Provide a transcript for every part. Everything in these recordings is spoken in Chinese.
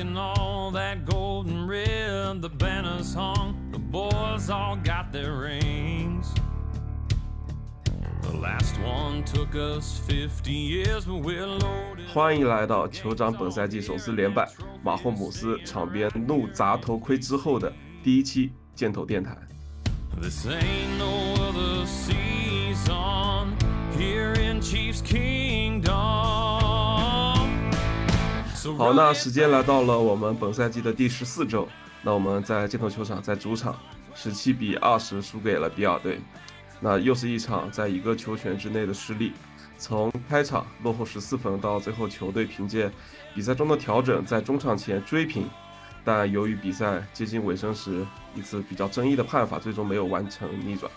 and all that golden red, the banners hung, the boys all got their rings. The last one took us 50 years, but we're loaded. 欢迎来到酋长本赛季首次连败，马霍姆斯场边怒砸头盔之后的第一期箭头电台。This ain't no other season here in Chiefs. 好，那时间来到了我们本赛季的第十四周，那我们在街头球场在主场十七比二十输给了比尔队，那又是一场在一个球权之内的失利。从开场落后十四分到最后球队凭借比赛中的调整在中场前追平，但由于比赛接近尾声时一次比较争议的判罚，最终没有完成逆转。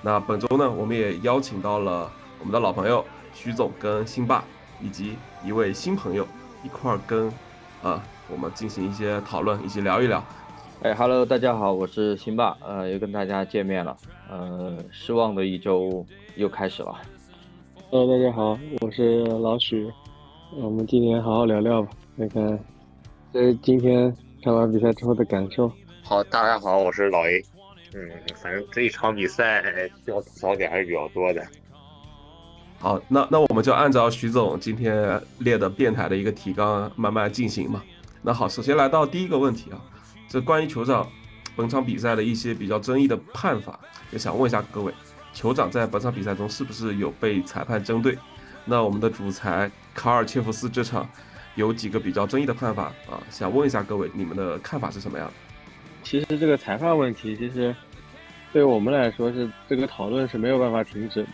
那本周呢，我们也邀请到了我们的老朋友徐总跟辛巴，以及一位新朋友一块儿跟啊我们进行一些讨论，一起聊一聊。哎哈喽，大家好，我是辛巴，呃，又跟大家见面了，呃，失望的一周又开始了。Hello，大家好，我是老许，我们今天好好聊聊吧，看看这今天看完比赛之后的感受。好，大家好，我是老 A。嗯，反正这一场比赛需要吐槽点还是比较多的。好，那那我们就按照徐总今天列的辩台的一个提纲慢慢进行嘛。那好，首先来到第一个问题啊，这关于酋长本场比赛的一些比较争议的判罚，也想问一下各位，酋长在本场比赛中是不是有被裁判针对？那我们的主裁卡尔切夫斯这场有几个比较争议的判罚啊，想问一下各位，你们的看法是什么样的？其实这个裁判问题，其实对我们来说是这个讨论是没有办法停止。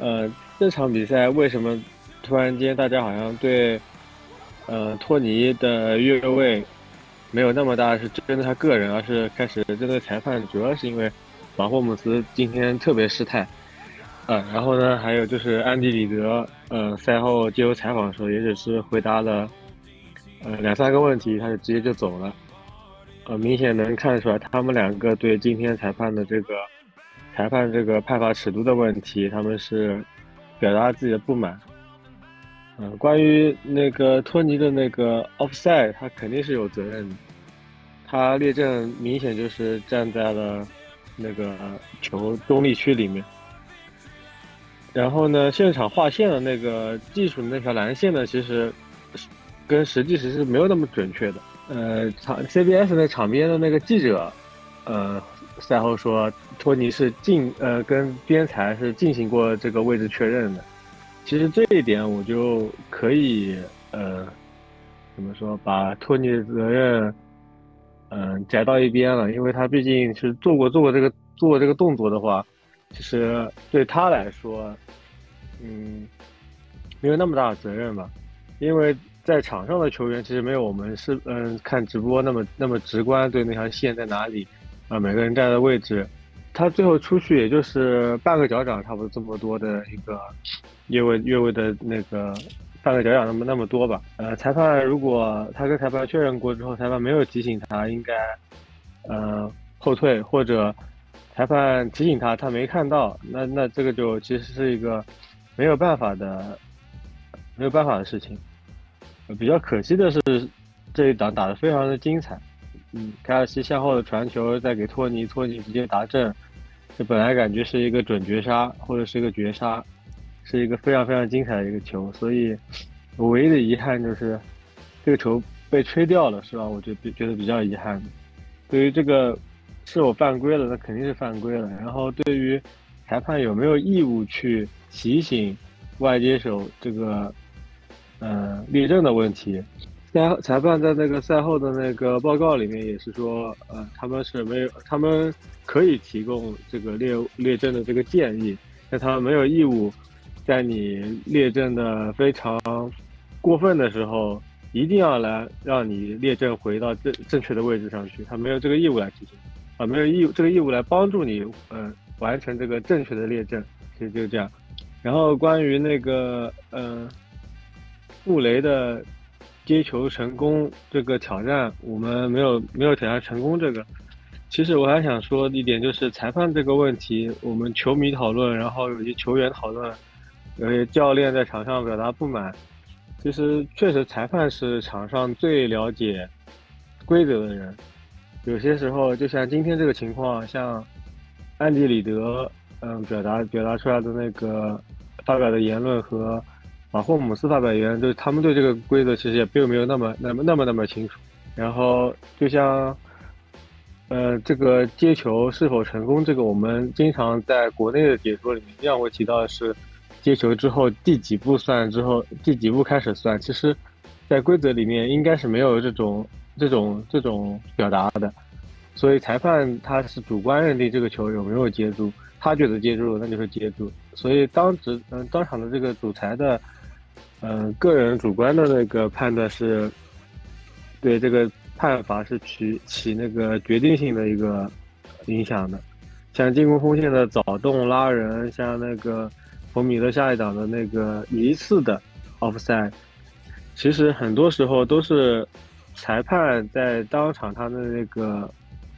呃，这场比赛为什么突然间大家好像对呃托尼的越位没有那么大是针对他个人，而是开始针对裁判，主要是因为马霍姆斯今天特别失态。呃，然后呢，还有就是安迪里德，呃，赛后接受采访的时候，也只是回答了呃两三个问题，他就直接就走了。呃，明显能看出来，他们两个对今天裁判的这个裁判这个判罚尺度的问题，他们是表达自己的不满。嗯、关于那个托尼的那个 offside，他肯定是有责任的。他列阵明显就是站在了那个球中立区里面。然后呢，现场划线的那个技术那条蓝线呢，其实跟实际实是没有那么准确的。呃，场 CBS 那场边的那个记者，呃，赛后说托尼是进呃跟边裁是进行过这个位置确认的。其实这一点我就可以呃怎么说，把托尼的责任嗯、摘到一边了，因为他毕竟是做过做过这个做过这个动作的话，其实对他来说，嗯，没有那么大的责任吧，因为在场上的球员其实没有我们是嗯看直播那么那么直观对那条线在哪里。啊、每个人站的位置，他最后出去也就是半个脚掌差不多这么多的一个越位越位的那个半个脚掌那么那么多吧。呃，裁判如果他跟裁判确认过之后，裁判没有提醒他应该呃后退，或者裁判提醒他他没看到，那那这个就其实是一个没有办法的没有办法的事情。比较可惜的是，这一档打得非常的精彩。嗯，凯尔西向后的传球再给托尼，托尼直接达阵，这本来感觉是一个准绝杀或者是一个绝杀，是一个非常非常精彩的一个球。所以，我唯一的遗憾就是这个球被吹掉了，是吧？我就觉得比较遗憾。对于这个是我犯规了，那肯定是犯规了。然后对于裁判有没有义务去提醒外接手这个呃列阵的问题，裁裁判在那个赛后的那个报告里面也是说，呃，他们是没有，他们可以提供这个列列阵的这个建议，但他们没有义务在你列阵的非常过分的时候，一定要来让你列阵回到正正确的位置上去，他没有这个义务来提醒，啊，没有义务这个义务来帮助你，呃，完成这个正确的列阵，其实就是这样。然后关于那个，呃，布雷的接球成功这个挑战，我们没有没有挑战成功这个。其实我还想说一点，就是裁判这个问题，我们球迷讨论，然后有些球员讨论，有些教练在场上表达不满。其实确实裁判是场上最了解规则的人。有些时候，就像今天这个情况，像安迪里德，嗯，表达表达出来的那个发表的言论和马霍姆斯发表言论，就是他们对这个规则其实也并没有那么那么那么那么清楚。然后就像，呃，这个接球是否成功，这个我们经常在国内的解说里面，经常会提到的是。接球之后第几步算？之后第几步开始算？其实，在规则里面应该是没有这种这种这种表达的，所以裁判他是主观认定这个球有没有接住，他觉得接住了那就是接住，所以当时嗯当场的这个主裁的嗯个人主观的那个判断是，对这个判罚是起起那个决定性的一个影响的，像进攻锋线的早动拉人，像那个。冯米勒下一档的那个疑似的 offside，其实很多时候都是裁判在当场他的那个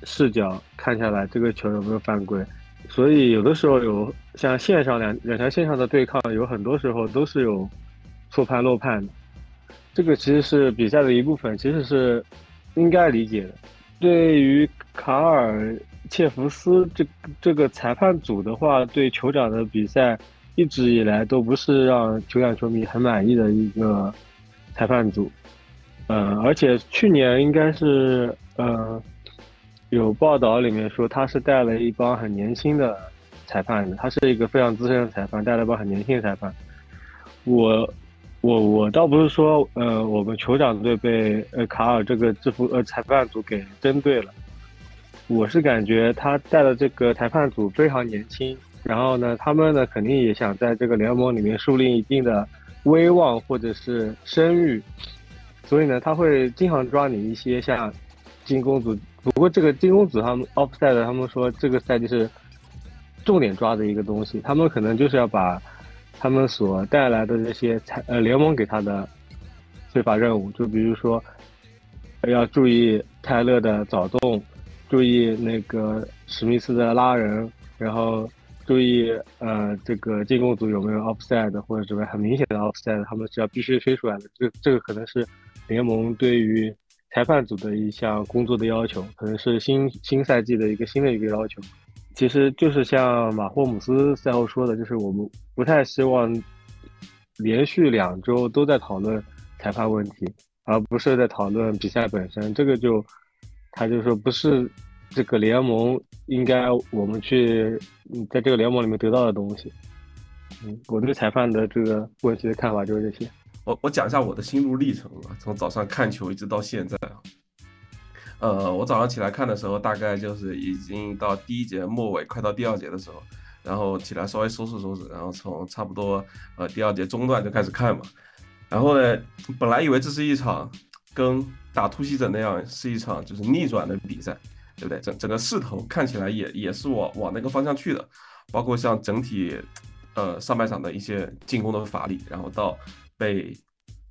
视角看下来，这个球有没有犯规。所以有的时候有像线上两两条线上的对抗，有很多时候都是有错判漏判的。这个其实是比赛的一部分，其实是应该理解的。对于卡尔切福斯这这个裁判组的话，对酋长的比赛。一直以来都不是让酋长球迷很满意的一个裁判组，嗯，而且去年应该是，嗯，有报道里面说他是带了一帮很年轻的裁判的，他是一个非常资深的裁判，带了一帮很年轻的裁判。我，我，我倒不是说，呃，我们酋长队被呃卡尔这个制服呃裁判组给针对了，我是感觉他带的这个裁判组非常年轻。然后呢，他们呢肯定也想在这个联盟里面树立一定的威望或者是声誉，所以呢，他会经常抓你一些像金公组。不过这个金公组他们 offside，他们说这个赛季是重点抓的一个东西，他们可能就是要把他们所带来的这些裁呃联盟给他的非法任务，就比如说要注意泰勒的早动，注意那个史密斯的拉人，然后。注意，呃，这个进攻组有没有 offside 或者什么很明显的 offside，他们是要必须吹出来的。这这个可能是联盟对于裁判组的一项工作的要求，可能是新新赛季的一个新的一个要求。其实就是像马霍姆斯赛后说的，就是我们不太希望连续两周都在讨论裁判问题，而不是在讨论比赛本身。这个就他就说不是。这个联盟应该我们去在这个联盟里面得到的东西。嗯，我对裁判的这个问题的看法就是这些。我我讲一下我的心路历程啊，从早上看球一直到现在啊。呃，我早上起来看的时候，大概就是已经到第一节末尾，快到第二节的时候，然后起来稍微收拾收拾，然后从差不多呃第二节中段就开始看嘛。然后呢，本来以为这是一场跟打突袭者那样是一场就是逆转的比赛。对不对？整整个势头看起来也也是往往那个方向去的，包括像整体，呃，上半场的一些进攻的乏力，然后到被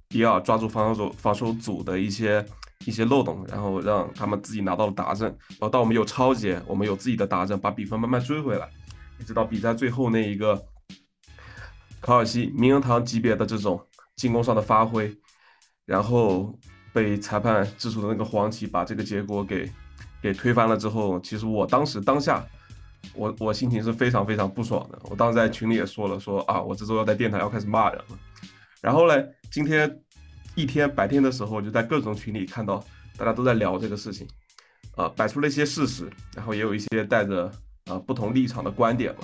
比尔抓住防守防守组的一些一些漏洞，然后让他们自己拿到了达阵，然后到我们有超节，我们有自己的达阵，把比分慢慢追回来，一直到比赛最后那一个，卡尔西名人堂级别的这种进攻上的发挥，然后被裁判掷出的那个黄旗，把这个结果给。给推翻了之后，其实我当时当下，我我心情是非常非常不爽的。我当时在群里也说了，说啊，我这周要在电台要开始骂人了。然后呢，今天一天白天的时候，就在各种群里看到大家都在聊这个事情，啊，摆出了一些事实，然后也有一些带着啊不同立场的观点嘛，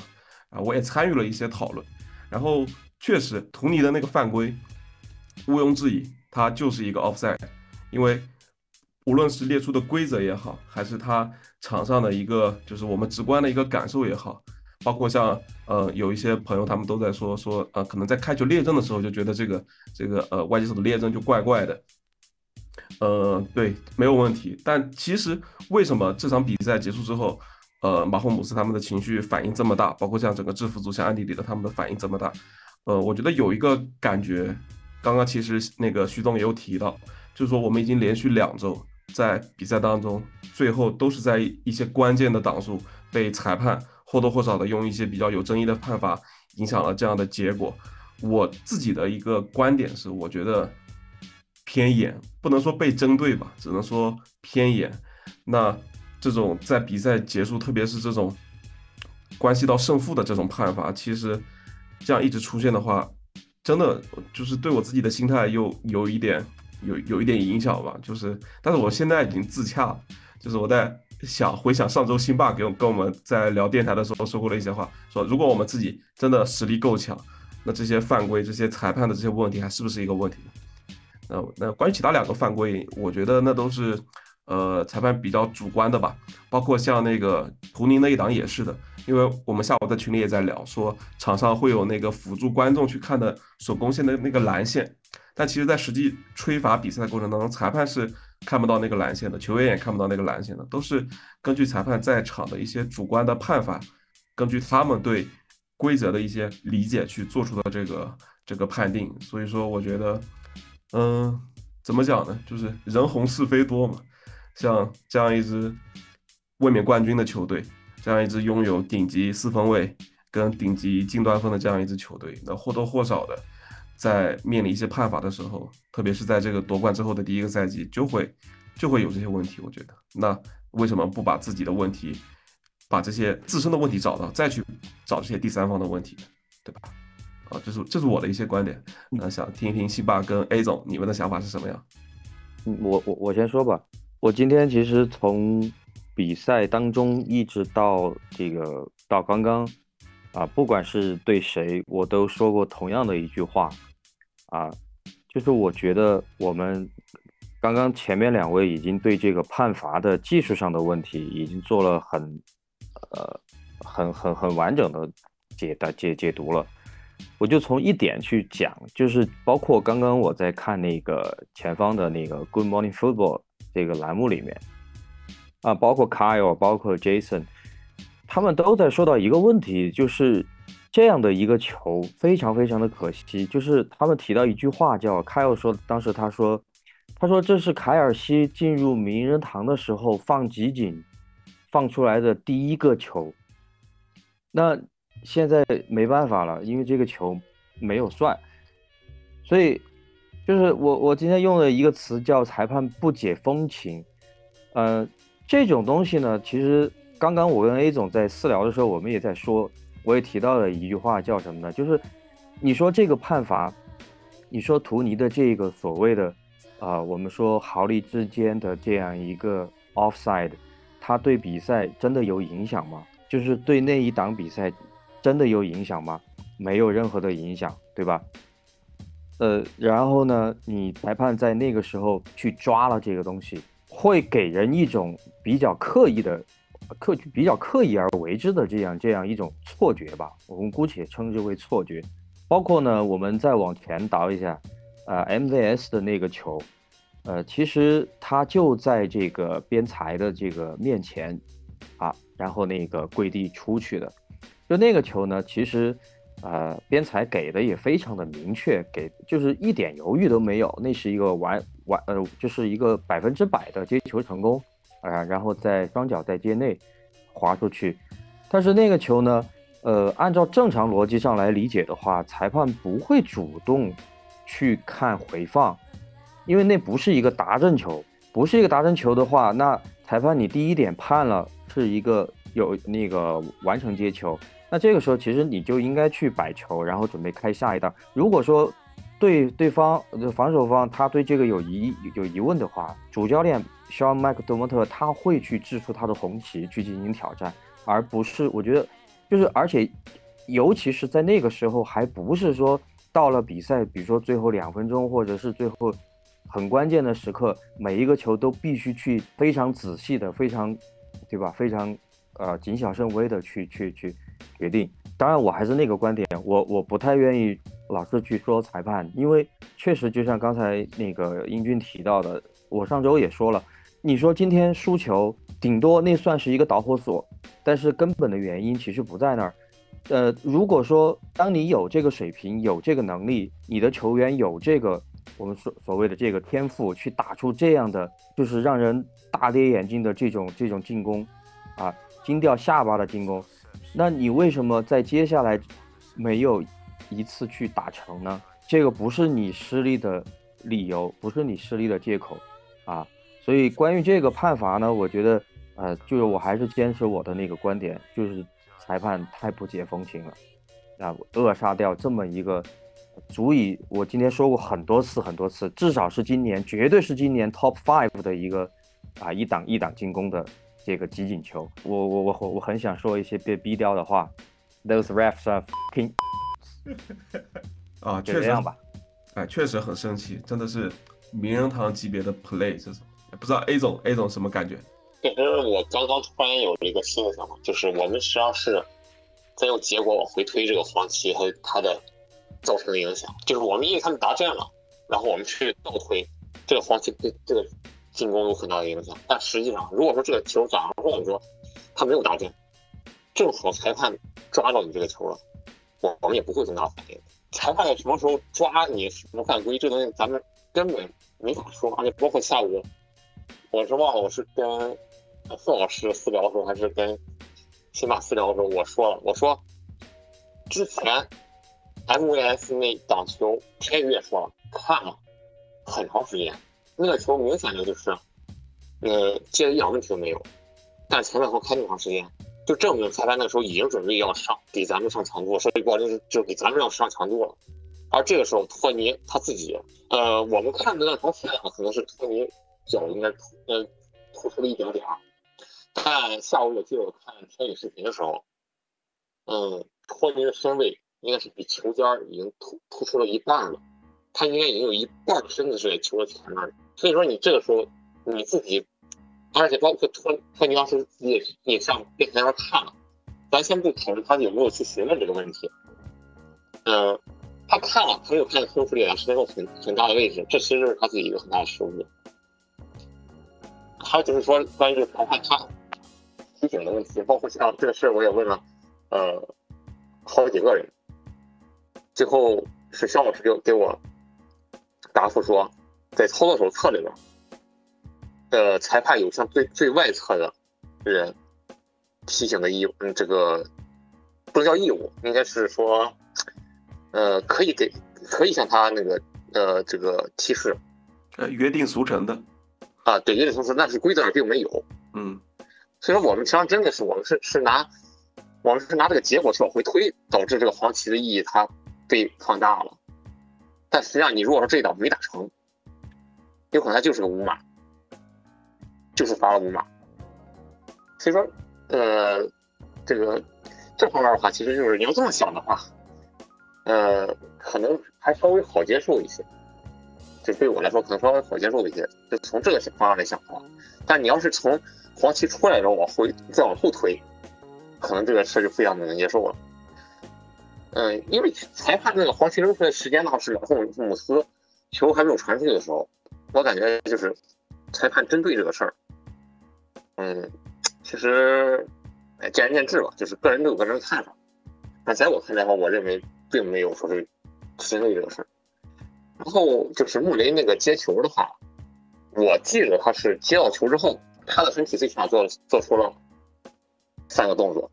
啊，我也参与了一些讨论。然后确实，图尼的那个犯规毋庸置疑，他就是一个 offside，因为。无论是列出的规则也好，还是他场上的一个，就是我们直观的一个感受也好，包括像呃有一些朋友他们都在说说呃可能在开球列阵的时候就觉得这个这个呃外接手的列阵就怪怪的，呃对没有问题，但其实为什么这场比赛结束之后，呃马霍姆斯他们的情绪反应这么大，包括像整个制服组像安迪里的他们的反应这么大，呃我觉得有一个感觉，刚刚其实那个徐总也有提到，就是说我们已经连续两周。在比赛当中，最后都是在一些关键的档数被裁判或多或少的用一些比较有争议的判罚影响了这样的结果。我自己的一个观点是，我觉得偏严，不能说被针对吧，只能说偏严。那这种在比赛结束，特别是这种关系到胜负的这种判罚，其实这样一直出现的话，真的就是对我自己的心态又有一点有有一点影响吧。就是，但是我现在已经自洽了，就是我在。想回想上周辛爸给我跟我们在聊电台的时候说过的一些话，说如果我们自己真的实力够强，那这些犯规、这些裁判的这些问题还是不是一个问题？那那关于其他两个犯规，我觉得那都是呃裁判比较主观的吧。包括像那个图宁那一档也是的，因为我们下午在群里也在聊，说场上会有那个辅助观众去看的手工线的那个蓝线，但其实在实际吹罚比赛的过程当中，裁判是。看不到那个蓝线的球员也看不到那个蓝线的，都是根据裁判在场的一些主观的判罚，根据他们对规则的一些理解去做出的这个这个判定。所以说，我觉得，嗯，怎么讲呢？就是人红是非多嘛。像这样一支卫冕冠军的球队，这样一支拥有顶级四分卫跟顶级近端锋的这样一支球队，那或多或少的。在面临一些判罚的时候，特别是在这个夺冠之后的第一个赛季，就会就会有这些问题。我觉得，那为什么不把自己的问题，把这些自身的问题找到，再去找这些第三方的问题，对吧？啊，这是这是我的一些观点。那想听一听辛巴跟 A 总你们的想法是什么样？嗯，我我我先说吧。我今天其实从比赛当中一直到这个到刚刚。啊，不管是对谁，我都说过同样的一句话，啊，就是我觉得我们刚刚前面两位已经对这个判罚的技术上的问题已经做了很，呃，很很很完整的解答解解读了，我就从一点去讲，就是包括刚刚我在看那个前方的那个 Good Morning Football 这个栏目里面，啊，包括 Kyle，包括 Jason。他们都在说到一个问题，就是这样的一个球非常非常的可惜。就是他们提到一句话，叫凯尔说，当时他说，他说这是凯尔西进入名人堂的时候放集锦放出来的第一个球。那现在没办法了，因为这个球没有算，所以就是我我今天用了一个词叫裁判不解风情。嗯，这种东西呢，其实。刚刚我跟 A 总在私聊的时候，我们也在说，我也提到了一句话，叫什么呢？就是你说这个判罚，你说图尼的这个所谓的，啊，我们说毫厘之间的这样一个 offside，它对比赛真的有影响吗？就是对那一档比赛真的有影响吗？没有任何的影响，对吧？呃，然后呢，你裁判在那个时候去抓了这个东西，会给人一种比较刻意的。刻比较刻意而为之的这样这样一种错觉吧，我们姑且称之为错觉。包括呢，我们再往前倒一下，呃，MVS 的那个球，呃，其实他就在这个边裁的这个面前啊，然后那个跪地出去的。就那个球呢，其实呃，边裁给的也非常的明确，给就是一点犹豫都没有，那是一个完完呃，就是一个百分之百的接球成功。啊，然后在双脚在界内滑出去，但是那个球呢，呃，按照正常逻辑上来理解的话，裁判不会主动去看回放，因为那不是一个达阵球，不是一个达阵球的话，那裁判你第一点判了是一个有那个完成接球，那这个时候其实你就应该去摆球，然后准备开下一档。如果说对对方防守方他对这个有疑有疑问的话，主教练。希望麦克多莫特他会去掷出他的红旗去进行挑战，而不是我觉得就是而且尤其是在那个时候，还不是说到了比赛，比如说最后两分钟或者是最后很关键的时刻，每一个球都必须去非常仔细的、非常对吧？非常呃谨小慎微的去去去决定。当然，我还是那个观点，我我不太愿意老是去说裁判，因为确实就像刚才那个英俊提到的，我上周也说了。你说今天输球，顶多那算是一个导火索，但是根本的原因其实不在那儿。呃，如果说当你有这个水平、有这个能力，你的球员有这个我们所所谓的这个天赋，去打出这样的就是让人大跌眼镜的这种这种进攻，啊，惊掉下巴的进攻，那你为什么在接下来没有一次去打成呢？这个不是你失利的理由，不是你失利的借口啊。所以关于这个判罚呢，我觉得呃，就是我还是坚持我的那个观点，就是裁判太不解风情了，啊，扼杀掉这么一个足以我今天说过很多次很多次，至少是今年绝对是今年 top five 的一个啊一档一档进攻的这个集锦球。我我我我很想说一些被逼掉的话，those refs are fucking 啊，确实就这样吧。哎，确实很生气，真的是名人堂级别的 play 这种。不知道 A 总 A 总什么感觉？其实我刚刚突然有了一个新的想法，就是我们实际上是在用结果往回推这个黄旗和它的造成的影响。就是我们因为他们达阵了，然后我们去倒推这个黄旗对这个进攻有很大的影响。但实际上，如果说这个球早上或者说他没有打进，正好裁判抓到你这个球了，我我们也不会这么大反应。裁判什么时候抓你什么犯规，这东西咱们根本没法说。而且包括下午，我是忘了我是跟宋老师私聊的时候，还是跟辛巴私聊的时候，我说了，我说之前 MVS 那档球，天宇也说了，看了很长时间，那个球明显的就是，呃，接的一点问题都没有，但裁判方开那么长时间。就证明裁判那时候已经准备要上给咱们上强度，说句不好听是就给咱们要上强度了。而这个时候托尼他自己，呃，我们看的那条线啊，可能是托尼脚应该突呃突出了一点点儿。但下午我记得我看天宇视频的时候，嗯，托尼的身位应该是比球尖已经突突出了一半了，他应该已经有一半的身子是在球的前面。所以说你这个时候你自己。而且包括托托尼当时也也上电视上看了，咱先不讨论他有没有去询问这个问题，嗯，他看了，他没有看亨弗里啊身后很很大的位置，这其实是他自己一个很大的失误。还有就是说关于这个裁判他提醒的问题，包括像这个事我也问了，呃，好几个人，最后是肖老师给给我答复说，在操作手册里边。呃，裁判有向最最外侧的人提醒的义务，嗯，这个不能叫义务，应该是说，呃，可以给，可以向他那个呃这个提示，呃，约定俗成的，啊，对，约定俗成，但是规则上并没有，嗯，所以说我们实际上真的是我们是是拿我们是拿这个结果去往回推，导致这个黄旗的意义它被放大了，但实际上你如果说这一档没打成，有可能他就是个无码。就是罚了五码，所以说，呃，这个这方面的话，其实就是你要这么想的话，呃，可能还稍微好接受一些，就对我来说可能稍微好接受一些，就从这个方向来想的话，但你要是从黄旗出来之后往回再往后推，可能这个事就非常的难接受了。嗯，因为裁判那个黄旗扔出来时间的话是后姆斯球还没有传出去的时候，我感觉就是裁判针对这个事儿。嗯，其实，哎，见仁见智吧，就是个人都有个人的看法。那在我看来的话，我认为并没有说是针对这个事儿。然后就是穆雷那个接球的话，我记得他是接到球之后，他的身体最起码做做出了三个动作。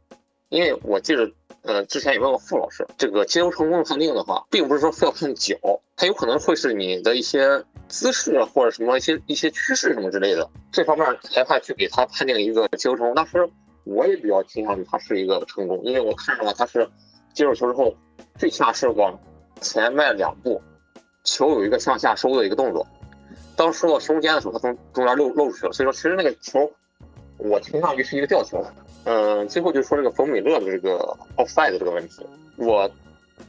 因为我记得，呃，之前也问过傅老师，这个接球成功的判定的话，并不是说非要看脚，它有可能会是你的一些。姿势或者什么一些一些趋势什么之类的，这方面裁判去给他判定一个接球成功。当时我也比较倾向于他是一个成功，因为我看到了他是接住球之后，最起码是往前迈两步，球有一个向下收的一个动作。当收到胸间的时候，他从中间漏漏出去了。所以说，其实那个球我倾向于是一个吊球。嗯，最后就说这个冯美乐的这个 offside 这个问题，我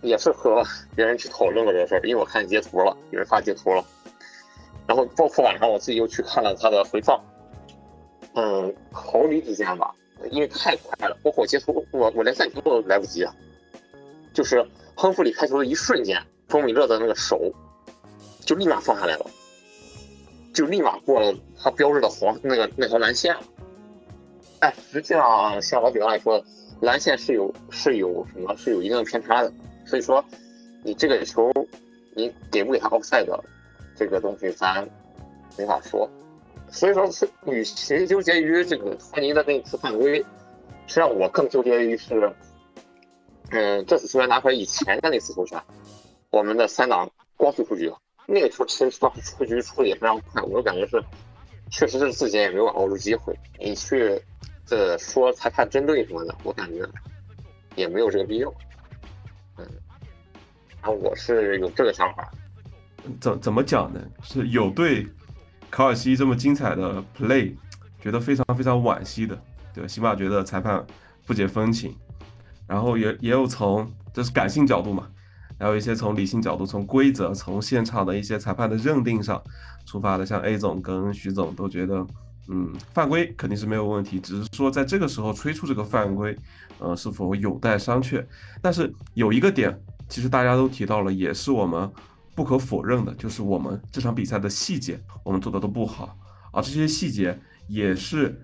也是和别人去讨论过这个事儿，因为我看截图了，有人发截图了。然后包括晚上我自己又去看了他的回放，嗯，毫厘之间吧，因为太快了，包括我截图，我我连暂停都来不及啊。就是亨弗里开球的一瞬间，冯米勒的那个手就立马放下来了，就立马过了他标志的黄那个那条蓝线了。但实际上，像我比方来说，蓝线是有是有什么是有一定的偏差的，所以说你这个球你给不给他 offside？这个东西咱没法说，所以说是与其纠结于这个托尼的那次犯规，实际上我更纠结于是嗯，这次球员拿回来以前的那次球权，我们的三档光速出局了。那个球其实当时出局出的也非常快，我就感觉是，确实是自己也没有把握住机会。你去这说裁判针对什么的，我感觉也没有这个必要。嗯，啊，我是有这个想法。怎怎么讲呢？是有对卡尔西这么精彩的 play，觉得非常非常惋惜的，对？起码觉得裁判不解风情。然后也也有从这是感性角度嘛，还有一些从理性角度，从规则、从现场的一些裁判的认定上出发的，像 A 总跟徐总都觉得，嗯，犯规肯定是没有问题，只是说在这个时候吹出这个犯规，呃，是否有待商榷。但是有一个点，其实大家都提到了，也是我们不可否认的，就是我们这场比赛的细节我们做的都不好，而这些细节也是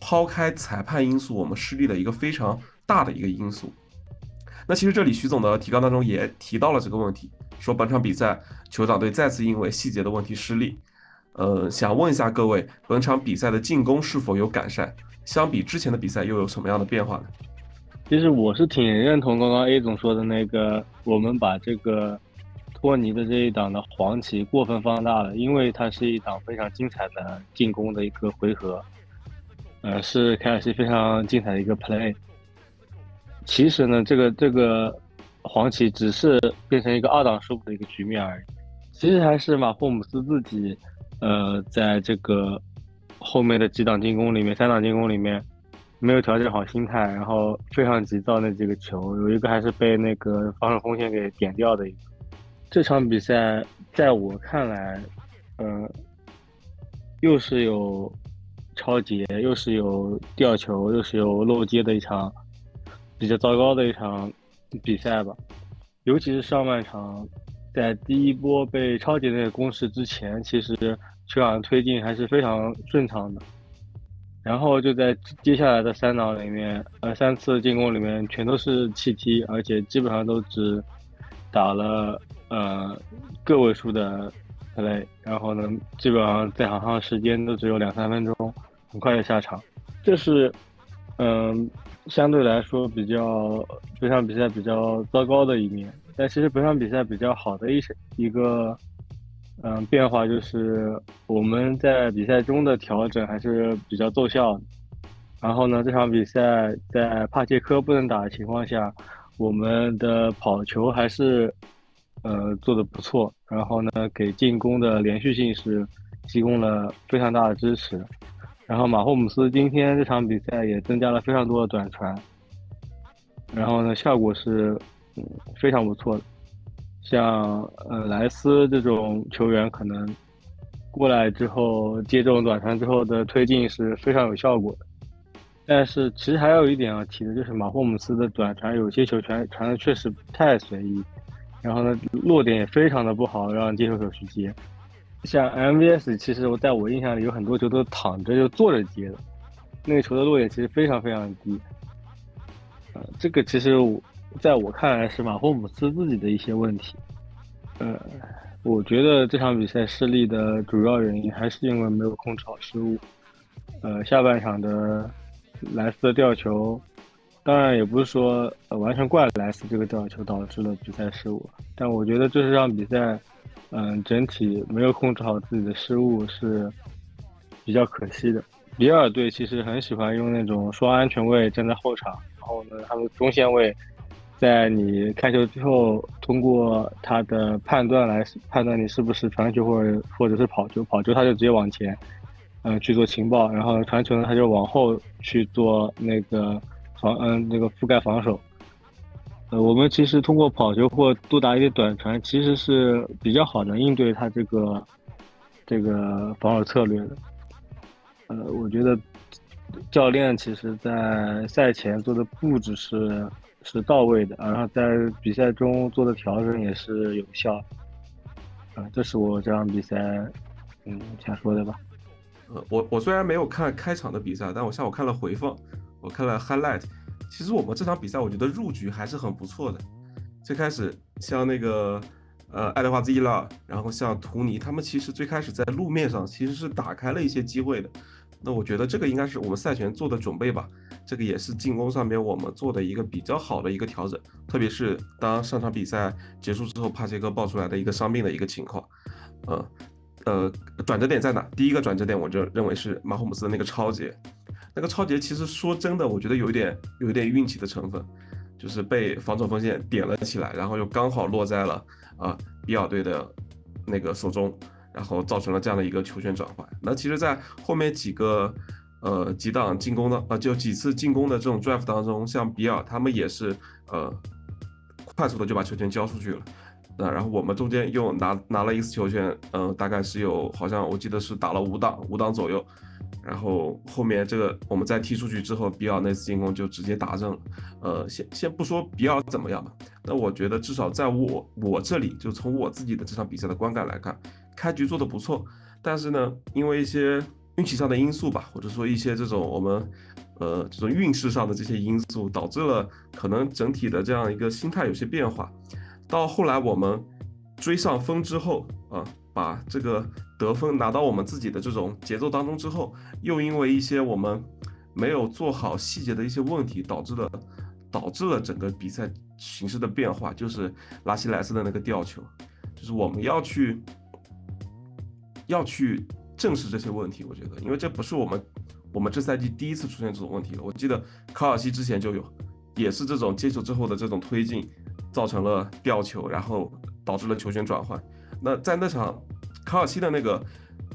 抛开裁判因素，我们失利的一个非常。大的一个因素。那其实这里徐总的提纲当中也提到了这个问题，说本场比赛酋长队再次因为细节的问题失利。呃，想问一下各位，本场比赛的进攻是否有改善？相比之前的比赛又有什么样的变化呢？其实我是挺认同刚刚 A 总说的那个，我们把这个托尼的这一档的黄旗过分放大了，因为它是一档非常精彩的进攻的一个回合，呃，是凯尔西非常精彩的一个 play。其实呢，这个这个黄旗只是变成一个二档失误的一个局面而已。其实还是马霍姆斯自己，呃，在这个后面的几档进攻里面，三档进攻里面没有调整好心态，然后非常急躁那几个球，有一个还是被那个防守锋线给点掉的。一个。这场比赛在我看来，呃，又是有超节，又是有吊球，又是有漏接的一场。比较糟糕的一场比赛吧，尤其是上半场，在第一波被超级那个攻势之前，其实球场推进还是非常顺畅的。然后就在接下来的三档里面，呃，三次进攻里面全都是弃踢，而且基本上都只打了呃个位数的 play，然后呢，基本上在场上时间都只有两三分钟，很快就下场。这是嗯。相对来说比较这场比赛比较糟糕的一面，但其实本场比赛比较好的一一个嗯变化就是我们在比赛中的调整还是比较奏效。然后呢，这场比赛在帕切科不能打的情况下，我们的跑球还是呃做的不错。然后呢，给进攻的连续性是提供了非常大的支持。然后马霍姆斯今天这场比赛也增加了非常多的短传，然后呢，效果是非常不错的。像呃莱斯这种球员，可能过来之后接这种短传之后的推进是非常有效果的。但是其实还有一点要提的，就是马霍姆斯的短传有些球传传的确实太随意，然后呢落点也非常的不好，让接球手去接。像 MVS，其实我在我印象里有很多球都躺着就坐着接的，那个球的落点其实非常非常低。呃，这个其实我在我看来是马霍姆斯自己的一些问题。呃，我觉得这场比赛失利的主要原因还是因为没有控制好失误。呃，下半场的莱斯的吊球，当然也不是说完全怪莱斯这个吊球导致了比赛失误，但我觉得这是让比赛。嗯，整体没有控制好自己的失误是比较可惜的。比尔队其实很喜欢用那种双安全位站在后场，然后呢，他们中线位在你开球之后，通过他的判断来判断你是不是传球或者或者是跑球，跑球他就直接往前，嗯，去做情报，然后传球呢他就往后去做那个防嗯那个覆盖防守。呃，我们其实通过跑球或多打一些短传，其实是比较好的应对他这个这个防守策略的。呃，我觉得教练其实在赛前做的布置是是到位的，然后在比赛中做的调整也是有效。啊，这是我这场比赛嗯想说的吧。呃，我我虽然没有看开场的比赛，但我下午看了回放，我看了 highlight。其实我们这场比赛，我觉得入局还是很不错的。最开始像那个呃爱德华兹伊拉，然后像图尼，他们其实最开始在路面上其实是打开了一些机会的。那我觉得这个应该是我们赛前做的准备吧。这个也是进攻上面我们做的一个比较好的一个调整，特别是当上场比赛结束之后，帕切科爆出来的一个伤病的一个情况，呃呃，转折点在哪？第一个转折点，我就认为是马霍姆斯的那个超节，那个超节其实说真的，我觉得有一点有一点运气的成分，就是被防守锋线点了起来，然后又刚好落在了啊比尔队的那个手中。然后造成了这样的一个球权转换。那其实，在后面几个呃几档进攻的呃就几次进攻的这种 drive 当中，像比尔他们也是呃快速的就把球权交出去了。那然后我们中间又拿拿了一次球权，嗯，大概是有好像我记得是打了五档五档左右。然后后面这个我们再踢出去之后，比尔那次进攻就直接打正了。呃，先先不说比尔怎么样吧，那我觉得至少在我我这里，就从我自己的这场比赛的观感来看。开局做的不错，但是呢，因为一些运气上的因素吧，或者说一些这种我们，呃，这种运势上的这些因素，导致了可能整体的这样一个心态有些变化。到后来我们追上风之后啊，把这个得分拿到我们自己的这种节奏当中之后，又因为一些我们没有做好细节的一些问题，导致了导致了整个比赛形势的变化，就是拉希莱斯的那个吊球，就是我们要去。要去正视这些问题，我觉得，因为这不是我们我们这赛季第一次出现这种问题了。我记得卡尔西之前就有，也是这种接球之后的这种推进，造成了吊球，然后导致了球权转换。那在那场卡尔西的那个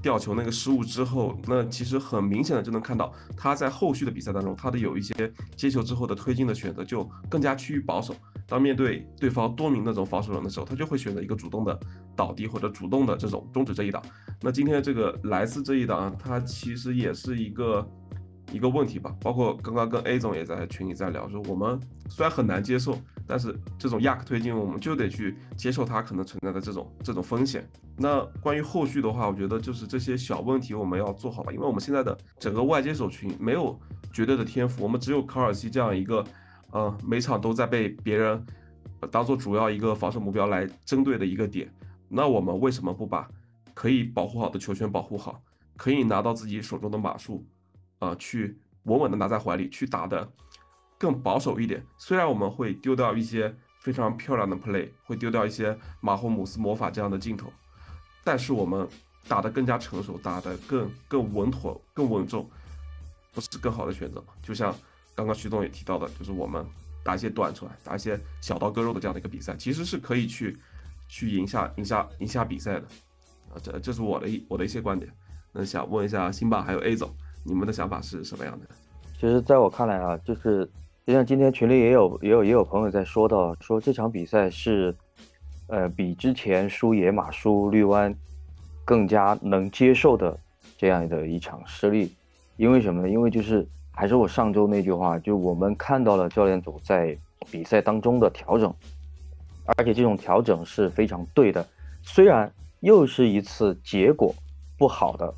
吊球那个失误之后，那其实很明显的就能看到他在后续的比赛当中，他的有一些接球之后的推进的选择就更加趋于保守。当面对对方多名那种防守人的时候，他就会选择一个主动的倒地或者主动的这种终止这一档。那今天这个莱斯这一档，它其实也是一个一个问题吧。包括刚刚跟 A 总也在群里在聊，说我们虽然很难接受，但是这种亚克推进，我们就得去接受它可能存在的这种这种风险。那关于后续的话，我觉得就是这些小问题我们要做好吧，因为我们现在的整个外接手群没有绝对的天赋，我们只有卡尔西这样一个。呃，每场都在被别人当做主要一个防守目标来针对的一个点，那我们为什么不把可以保护好的球权保护好，可以拿到自己手中的码数，啊，去稳稳的拿在怀里，去打的更保守一点。虽然我们会丢掉一些非常漂亮的 play，会丢掉一些马霍姆斯魔法这样的镜头，但是我们打得更加成熟，打得更更稳妥、更稳重，不是更好的选择吗？就像。刚刚徐总也提到的，就是我们打一些短传，打一些小刀割肉的这样的一个比赛，其实是可以去去赢下、赢下、赢下比赛的。这这是我的一我的一些观点。那想问一下辛巴还有 A 总，你们的想法是什么样的？其实，在我看来啊，就是就像今天群里也有也有也有朋友在说到，说这场比赛是呃比之前输野马、输绿湾更加能接受的这样的一场失利。因为什么呢？因为就是。还是我上周那句话，就我们看到了教练组在比赛当中的调整，而且这种调整是非常对的。虽然又是一次结果不好的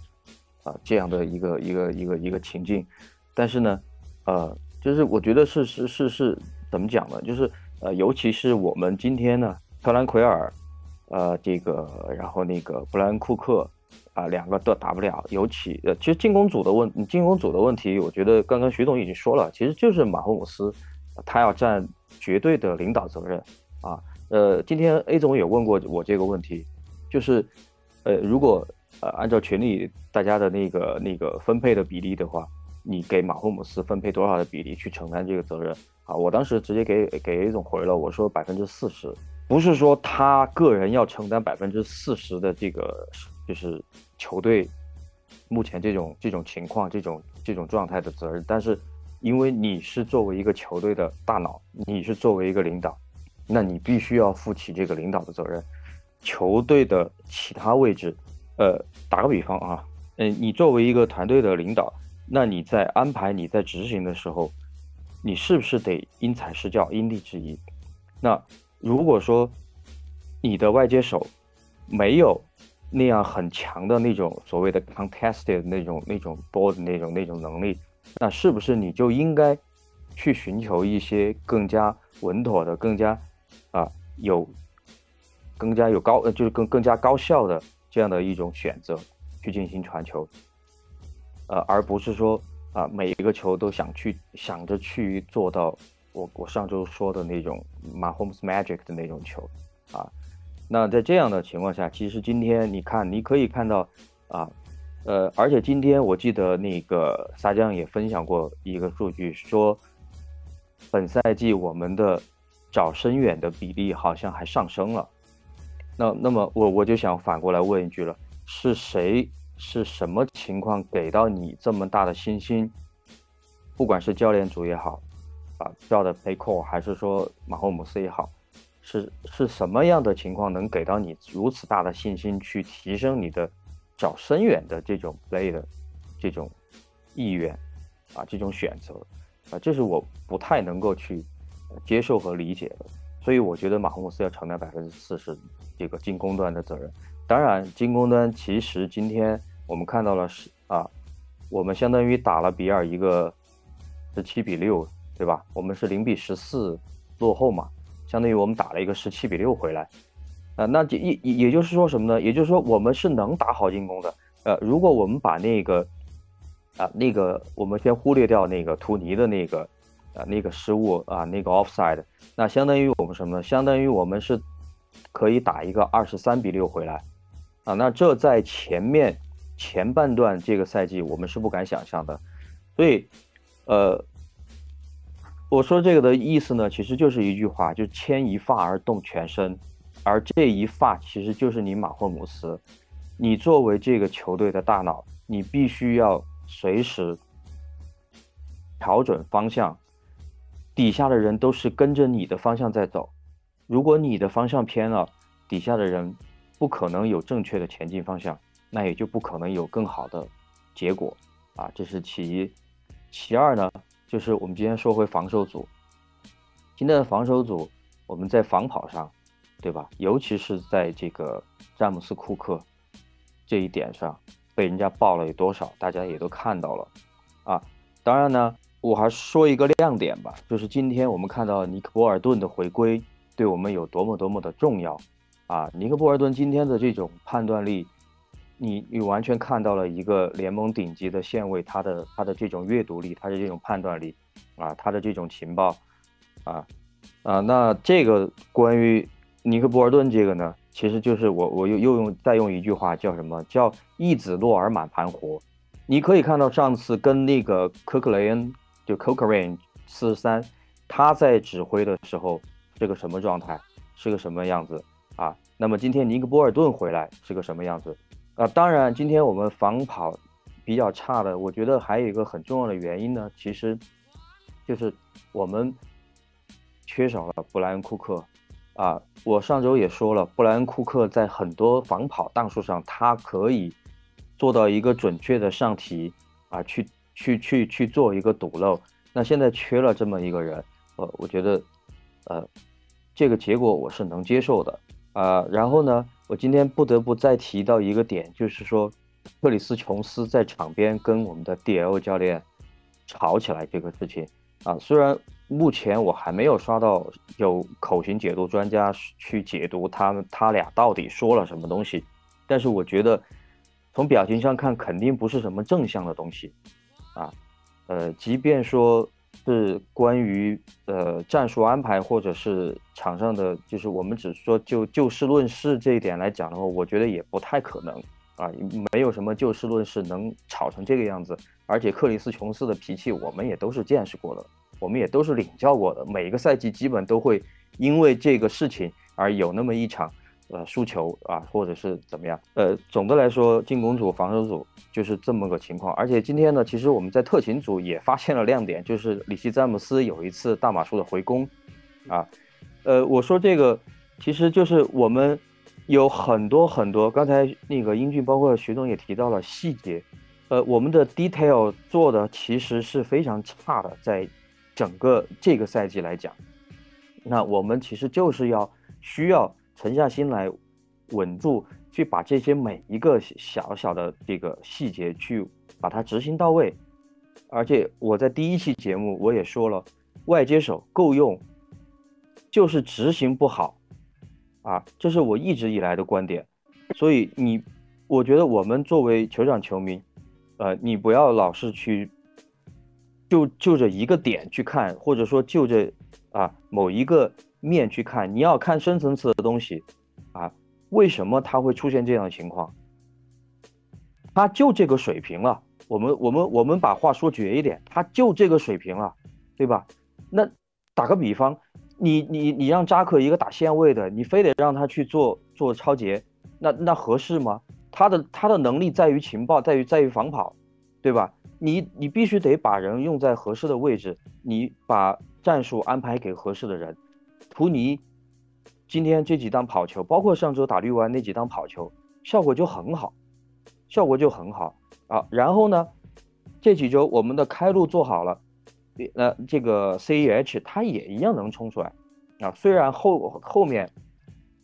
啊这样的一个一个一个一个情境，但是呢，呃，就是我觉得是是是是怎么讲呢？就是呃，尤其是我们今天呢，特兰奎尔，呃，这个然后那个布兰库克。啊，两个都打不了，尤其呃，其实进攻组的问，进攻组的问题，我觉得刚刚徐总已经说了，其实就是马霍姆斯，他要占绝对的领导责任啊。呃，今天 A 总也问过我这个问题，就是，呃，如果呃按照权力大家的那个那个分配的比例的话，你给马霍姆斯分配多少的比例去承担这个责任啊？我当时直接给给 A 总回了，我说百分之四十，不是说他个人要承担百分之四十的这个。就是球队目前这种这种情况、这种这种状态的责任，但是因为你是作为一个球队的大脑，你是作为一个领导，那你必须要负起这个领导的责任。球队的其他位置，呃，打个比方啊，嗯，你作为一个团队的领导，那你在安排、你在执行的时候，你是不是得因材施教、因地制宜？那如果说你的外接手没有，那样很强的那种所谓的 contested 那种那种 ball 的那种那种能力，那是不是你就应该去寻求一些更加稳妥的、更加啊有更加有高呃就是更更加高效的这样的一种选择去进行传球，呃，而不是说啊，每一个球都想去想着去做到我我上周说的那种 Mahomes Magic 的那种球啊。那在这样的情况下，其实今天你看，你可以看到啊，呃，而且今天我记得那个撒将也分享过一个数据，说本赛季我们的找深远的比例好像还上升了。那那么我我就想反过来问一句了，是谁是什么情况给到你这么大的信心？不管是教练组也好，啊，叫的 p a y c o 还是说马霍姆斯也好。是是什么样的情况能给到你如此大的信心，去提升你的找深远的这种 play 的这种意愿啊，这种选择啊，这是我不太能够去接受和理解的。所以我觉得马洪斯要承担百分之四十这个进攻端的责任。当然，进攻端其实今天我们看到了是啊，我们相当于打了比尔一个十七比六，对吧？我们是零比十四落后嘛。相当于我们打了一个十七比六回来，啊，那也也也就是说什么呢？也就是说我们是能打好进攻的。呃，如果我们把那个啊那个我们先忽略掉那个图尼的那个啊那个失误啊那个 offside，那相当于我们什么呢？相当于我们是可以打一个二十三比六回来啊。那这在前面前半段这个赛季我们是不敢想象的，所以呃。我说这个的意思呢，其实就是一句话，就牵一发而动全身，而这一发其实就是你马霍姆斯。你作为这个球队的大脑，你必须要随时调整方向，底下的人都是跟着你的方向在走。如果你的方向偏了，底下的人不可能有正确的前进方向，那也就不可能有更好的结果啊。这是其一，其二呢？就是我们今天说回防守组，今天的防守组，我们在防跑上，对吧？尤其是在这个詹姆斯库克这一点上，被人家爆了有多少，大家也都看到了啊。当然呢，我还说一个亮点吧，就是今天我们看到尼克波尔顿的回归，对我们有多么多么的重要啊！尼克波尔顿今天的这种判断力。你你完全看到了一个联盟顶级的线位，他的他的这种阅读力，他的这种判断力，啊，他的这种情报，啊啊，那这个关于尼克波尔顿这个呢，其实就是我我又又用再用一句话叫什么叫一子落而满盘活。你可以看到上次跟那个科克雷恩就 Cochrane 四十三，他在指挥的时候是个什么状态，是个什么样子啊？那么今天尼克波尔顿回来是个什么样子？啊，当然，今天我们防跑比较差的，我觉得还有一个很重要的原因呢，其实就是我们缺少了布莱恩库克。啊，我上周也说了，布莱恩库克在很多防跑档数上，他可以做到一个准确的上提啊，去去去去做一个堵漏。那现在缺了这么一个人，呃，我觉得，呃，这个结果我是能接受的。啊，然后呢？我今天不得不再提到一个点，就是说，克里斯琼斯在场边跟我们的 D.L 教练吵起来这个事情啊。虽然目前我还没有刷到有口型解读专家去解读他们他俩到底说了什么东西，但是我觉得从表情上看，肯定不是什么正向的东西啊。呃，即便说。是关于呃战术安排，或者是场上的，就是我们只说就就事论事这一点来讲的话，我觉得也不太可能啊，没有什么就事论事能吵成这个样子。而且克里斯琼斯的脾气，我们也都是见识过的，我们也都是领教过的，每一个赛季基本都会因为这个事情而有那么一场。呃，输球啊，或者是怎么样？呃，总的来说，进攻组、防守组就是这么个情况。而且今天呢，其实我们在特勤组也发现了亮点，就是里希詹姆斯有一次大马术的回攻，啊，呃，我说这个其实就是我们有很多很多，刚才那个英俊包括徐总也提到了细节，呃，我们的 detail 做的其实是非常差的，在整个这个赛季来讲，那我们其实就是要需要。沉下心来，稳住，去把这些每一个小小的这个细节去把它执行到位。而且我在第一期节目我也说了，外接手够用，就是执行不好啊，这是我一直以来的观点。所以你，我觉得我们作为酋长球迷，呃，你不要老是去就就着一个点去看，或者说就着啊某一个面去看，你要看深层次的东西啊，为什么他会出现这样的情况？他就这个水平了，我们我们我们把话说绝一点，他就这个水平了，对吧？那打个比方，你你你让扎克一个打线位的，你非得让他去做做超节，那那合适吗？他的他的能力在于情报，在于在于防跑，对吧？你你必须得把人用在合适的位置，你把战术安排给合适的人。图尼今天这几档跑球，包括上周打绿湾那几档跑球，效果就很好。效果就很好啊，然后呢，这几周我们的开路做好了，呃，这个 C E H 它也一样能冲出来啊。虽然后后面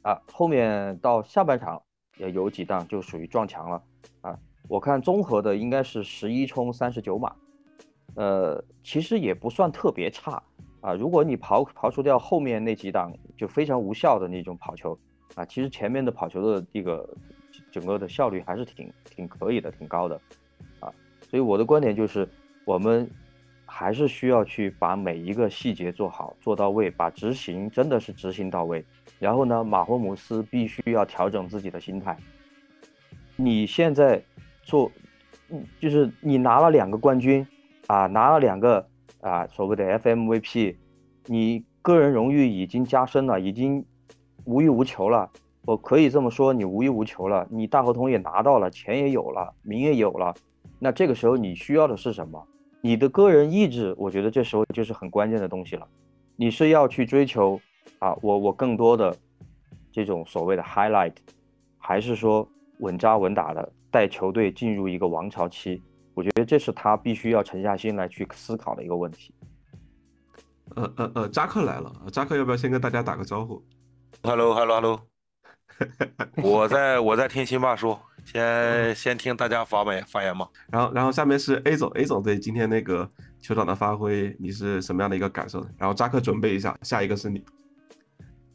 啊，后面到下半场也有几档就属于撞墙了啊。我看综合的应该是十一冲三十九码，呃，其实也不算特别差啊。如果你刨刨除掉后面那几档就非常无效的那种跑球啊，其实前面的跑球的这个。整个的效率还是挺挺可以的，挺高的，啊，所以我的观点就是，我们还是需要去把每一个细节做好做到位，把执行真的是执行到位。然后呢，马霍姆斯必须要调整自己的心态。你现在做，嗯，就是你拿了两个冠军，啊，拿了两个啊所谓的 FMVP，你个人荣誉已经加深了，已经无欲无求了。我可以这么说，你无欲无求了，你大合同也拿到了，钱也有了，名也有了，那这个时候你需要的是什么？你的个人意志，我觉得这时候就是很关键的东西了。你是要去追求啊，我我更多的这种所谓的 highlight，还是说稳扎稳打的带球队进入一个王朝期？我觉得这是他必须要沉下心来去思考的一个问题。呃呃呃，扎克来了，扎克要不要先跟大家打个招呼？Hello，Hello，Hello。我在我在听辛巴说，先先听大家发言发言嘛。然后然后下面是 A 总，A 总对今天那个球场的发挥，你是什么样的一个感受？然后扎克准备一下，下一个是你。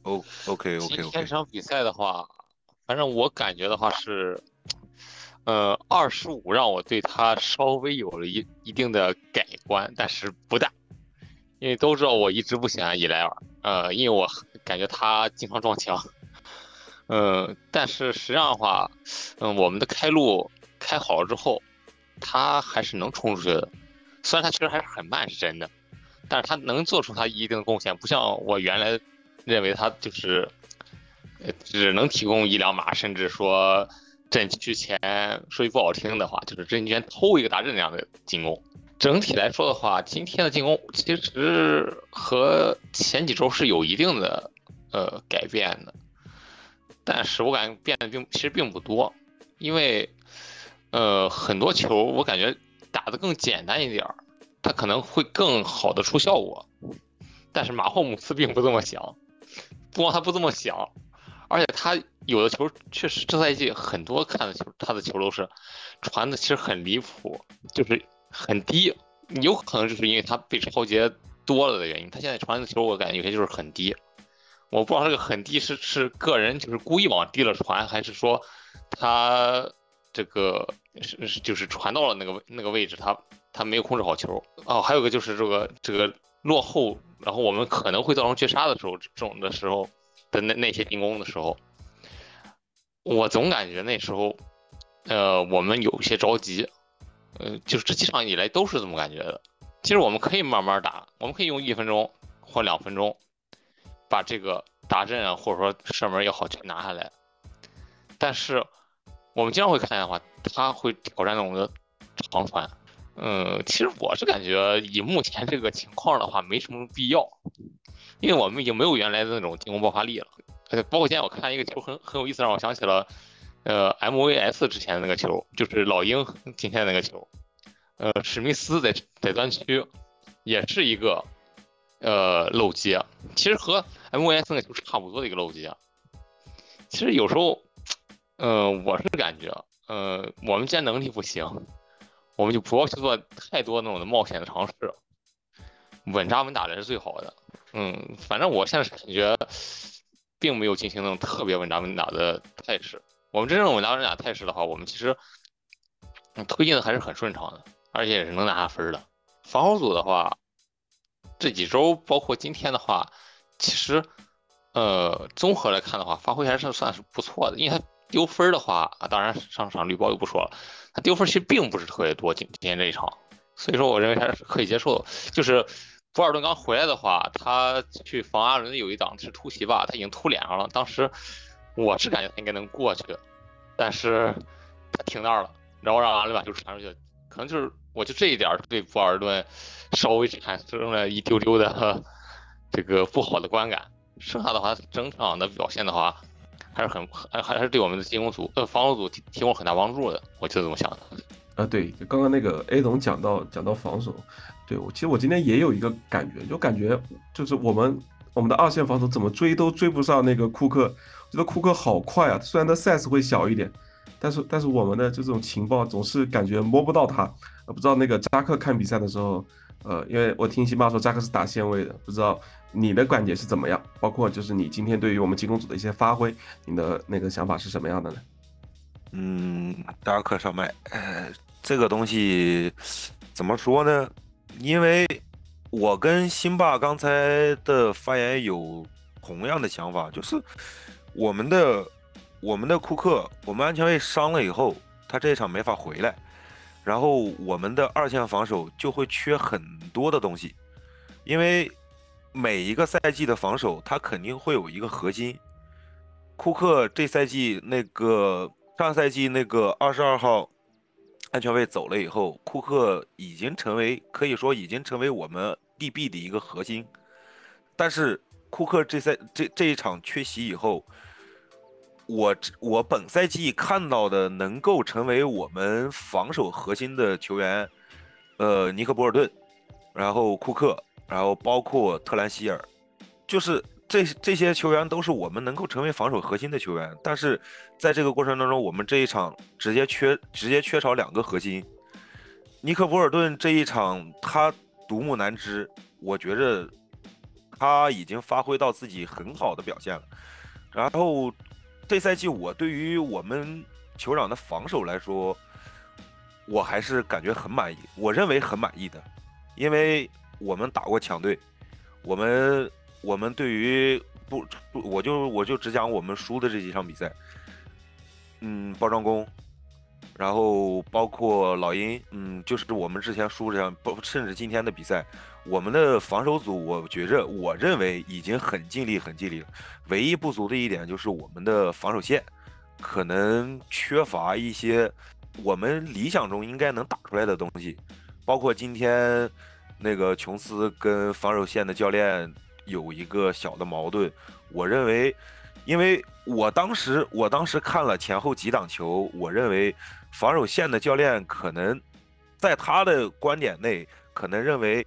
哦，OK OK OK。今天场比赛的话，反正我感觉的话是，呃，二十五让我对他稍微有了一一定的改观，但是不大，因为都知道我一直不喜欢伊莱尔，呃，因为我感觉他经常撞墙。嗯，但是实际上的话，嗯，我们的开路开好了之后，他还是能冲出去的。虽然他确实还是很慢，是真的，但是他能做出他一定的贡献。不像我原来认为他就是，呃，只能提供一两码，甚至说阵区前说句不好听的话，就是阵区前偷一个大阵那样的进攻。整体来说的话，今天的进攻其实和前几周是有一定的呃改变的。但是我感觉变得并其实并不多，因为，呃，很多球我感觉打得更简单一点儿，它可能会更好的出效果。但是马霍姆斯并不这么想，不光他不这么想，而且他有的球确实这赛季很多看的球，他的球都是传的其实很离谱，就是很低，有可能就是因为他被超节多了的原因，他现在传的球我感觉有些就是很低。我不知道这个很低是是个人就是故意往低了传，还是说他这个是是就是传到了那个那个位置，他他没有控制好球哦。还有个就是这个这个落后，然后我们可能会造成绝杀的时候，这种的时候的那那些进攻的时候，我总感觉那时候呃我们有些着急，呃就是这几场以来都是这么感觉的。其实我们可以慢慢打，我们可以用一分钟或两分钟。把这个打阵啊，或者说射门也好，全拿下来。但是我们经常会看见的话，他会挑战我们的长传。嗯，其实我是感觉以目前这个情况的话，没什么必要，因为我们已经没有原来的那种进攻爆发力了。而且包括今天我看一个球很很有意思，让我想起了呃 MVS 之前的那个球，就是老鹰今天那个球。呃，史密斯在在端区也是一个。呃，漏接，其实和 MVS 那个球差不多的一个漏接。其实有时候，呃，我是感觉，呃，我们既然能力不行，我们就不要去做太多那种的冒险的尝试，稳扎稳打的是最好的。嗯，反正我现在感觉，并没有进行那种特别稳扎稳打的态势。我们真正稳扎稳打态势的话，我们其实推进的还是很顺畅的，而且也是能拿下分的。防守组的话，这几周包括今天的话，其实呃综合来看的话，发挥还是算是不错的。因为他丢分的话啊，当然上场绿包就不说了，他丢分其实并不是特别多，今今天这一场，所以说我认为还是可以接受的。就是博尔顿刚回来的话，他去防阿伦有一档是突袭吧，他已经突脸上了，当时我是感觉他应该能过去，但是他停那儿了，然后让阿伦把球传出去，可能就是我就这一点儿对博尔顿稍微产生了一丢丢的 这个不好的观感。剩下的话，整场的表现的话，还是很还还是对我们的进攻组呃防守组提提供很大帮助的，我就这么想的。啊，对，就刚刚那个 A 总讲到讲到防守，对我其实我今天也有一个感觉，就感觉就是我们我们的二线防守怎么追都追不上那个库克，我觉得库克好快啊，虽然他 size 会小一点，但是但是我们的这种情报总是感觉摸不到他，不知道那个扎克看比赛的时候，呃因为我听辛巴说扎克是打线位的，不知道你的感觉是怎么样，包括就是你今天对于我们进攻组的一些发挥，你的那个想法是什么样的呢？嗯，扎克上麦，呃，这个东西怎么说呢？因为我跟辛巴刚才的发言有同样的想法，就是我们的我们的库克，我们安全卫伤了以后，他这一场没法回来，然后我们的二线防守就会缺很多的东西，因为每一个赛季的防守，它肯定会有一个核心。库克这赛季那个上赛季那个二十二号安全卫走了以后，库克已经成为可以说已经成为我们 DB 的一个核心。但是库克这赛这这一场缺席以后，我我本赛季看到的能够成为我们防守核心的球员，呃，尼克博尔顿，然后库克，然后包括特兰希尔，就是这这些球员都是我们能够成为防守核心的球员。但是在这个过程当中，我们这一场直接缺直接缺少两个核心。尼克博尔顿这一场他独木难支，我觉着他已经发挥到自己很好的表现了。然后这赛季我对于我们酋长的防守来说，我还是感觉很满意，我认为很满意的，因为我们打过强队，我们我们对于不不我就我就只讲我们输的这几场比赛，嗯，包装工，然后包括老鹰，嗯，就是我们之前输这样，不甚至今天的比赛，我们的防守组，我觉着我认为已经很尽力很尽力了，唯一不足的一点就是我们的防守线可能缺乏一些我们理想中应该能打出来的东西，包括今天那个琼斯跟防守线的教练有一个小的矛盾，我认为，因为我当时我当时看了前后几档球，我认为防守线的教练可能在他的观点内，可能认为，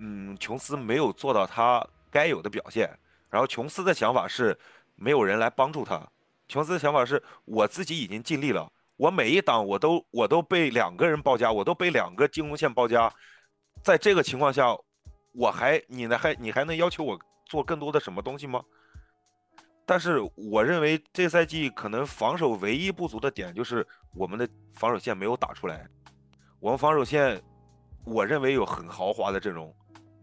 嗯，琼斯没有做到他该有的表现，然后琼斯的想法是没有人来帮助他，琼斯的想法是我自己已经尽力了，我每一档我都我都被两个人包夹，我都被两个进攻线包夹，在这个情况下，我还你呢还你还能要求我做更多的什么东西吗？但是我认为这赛季可能防守唯一不足的点就是我们的防守线没有打出来。我们防守线，我认为有很豪华的阵容，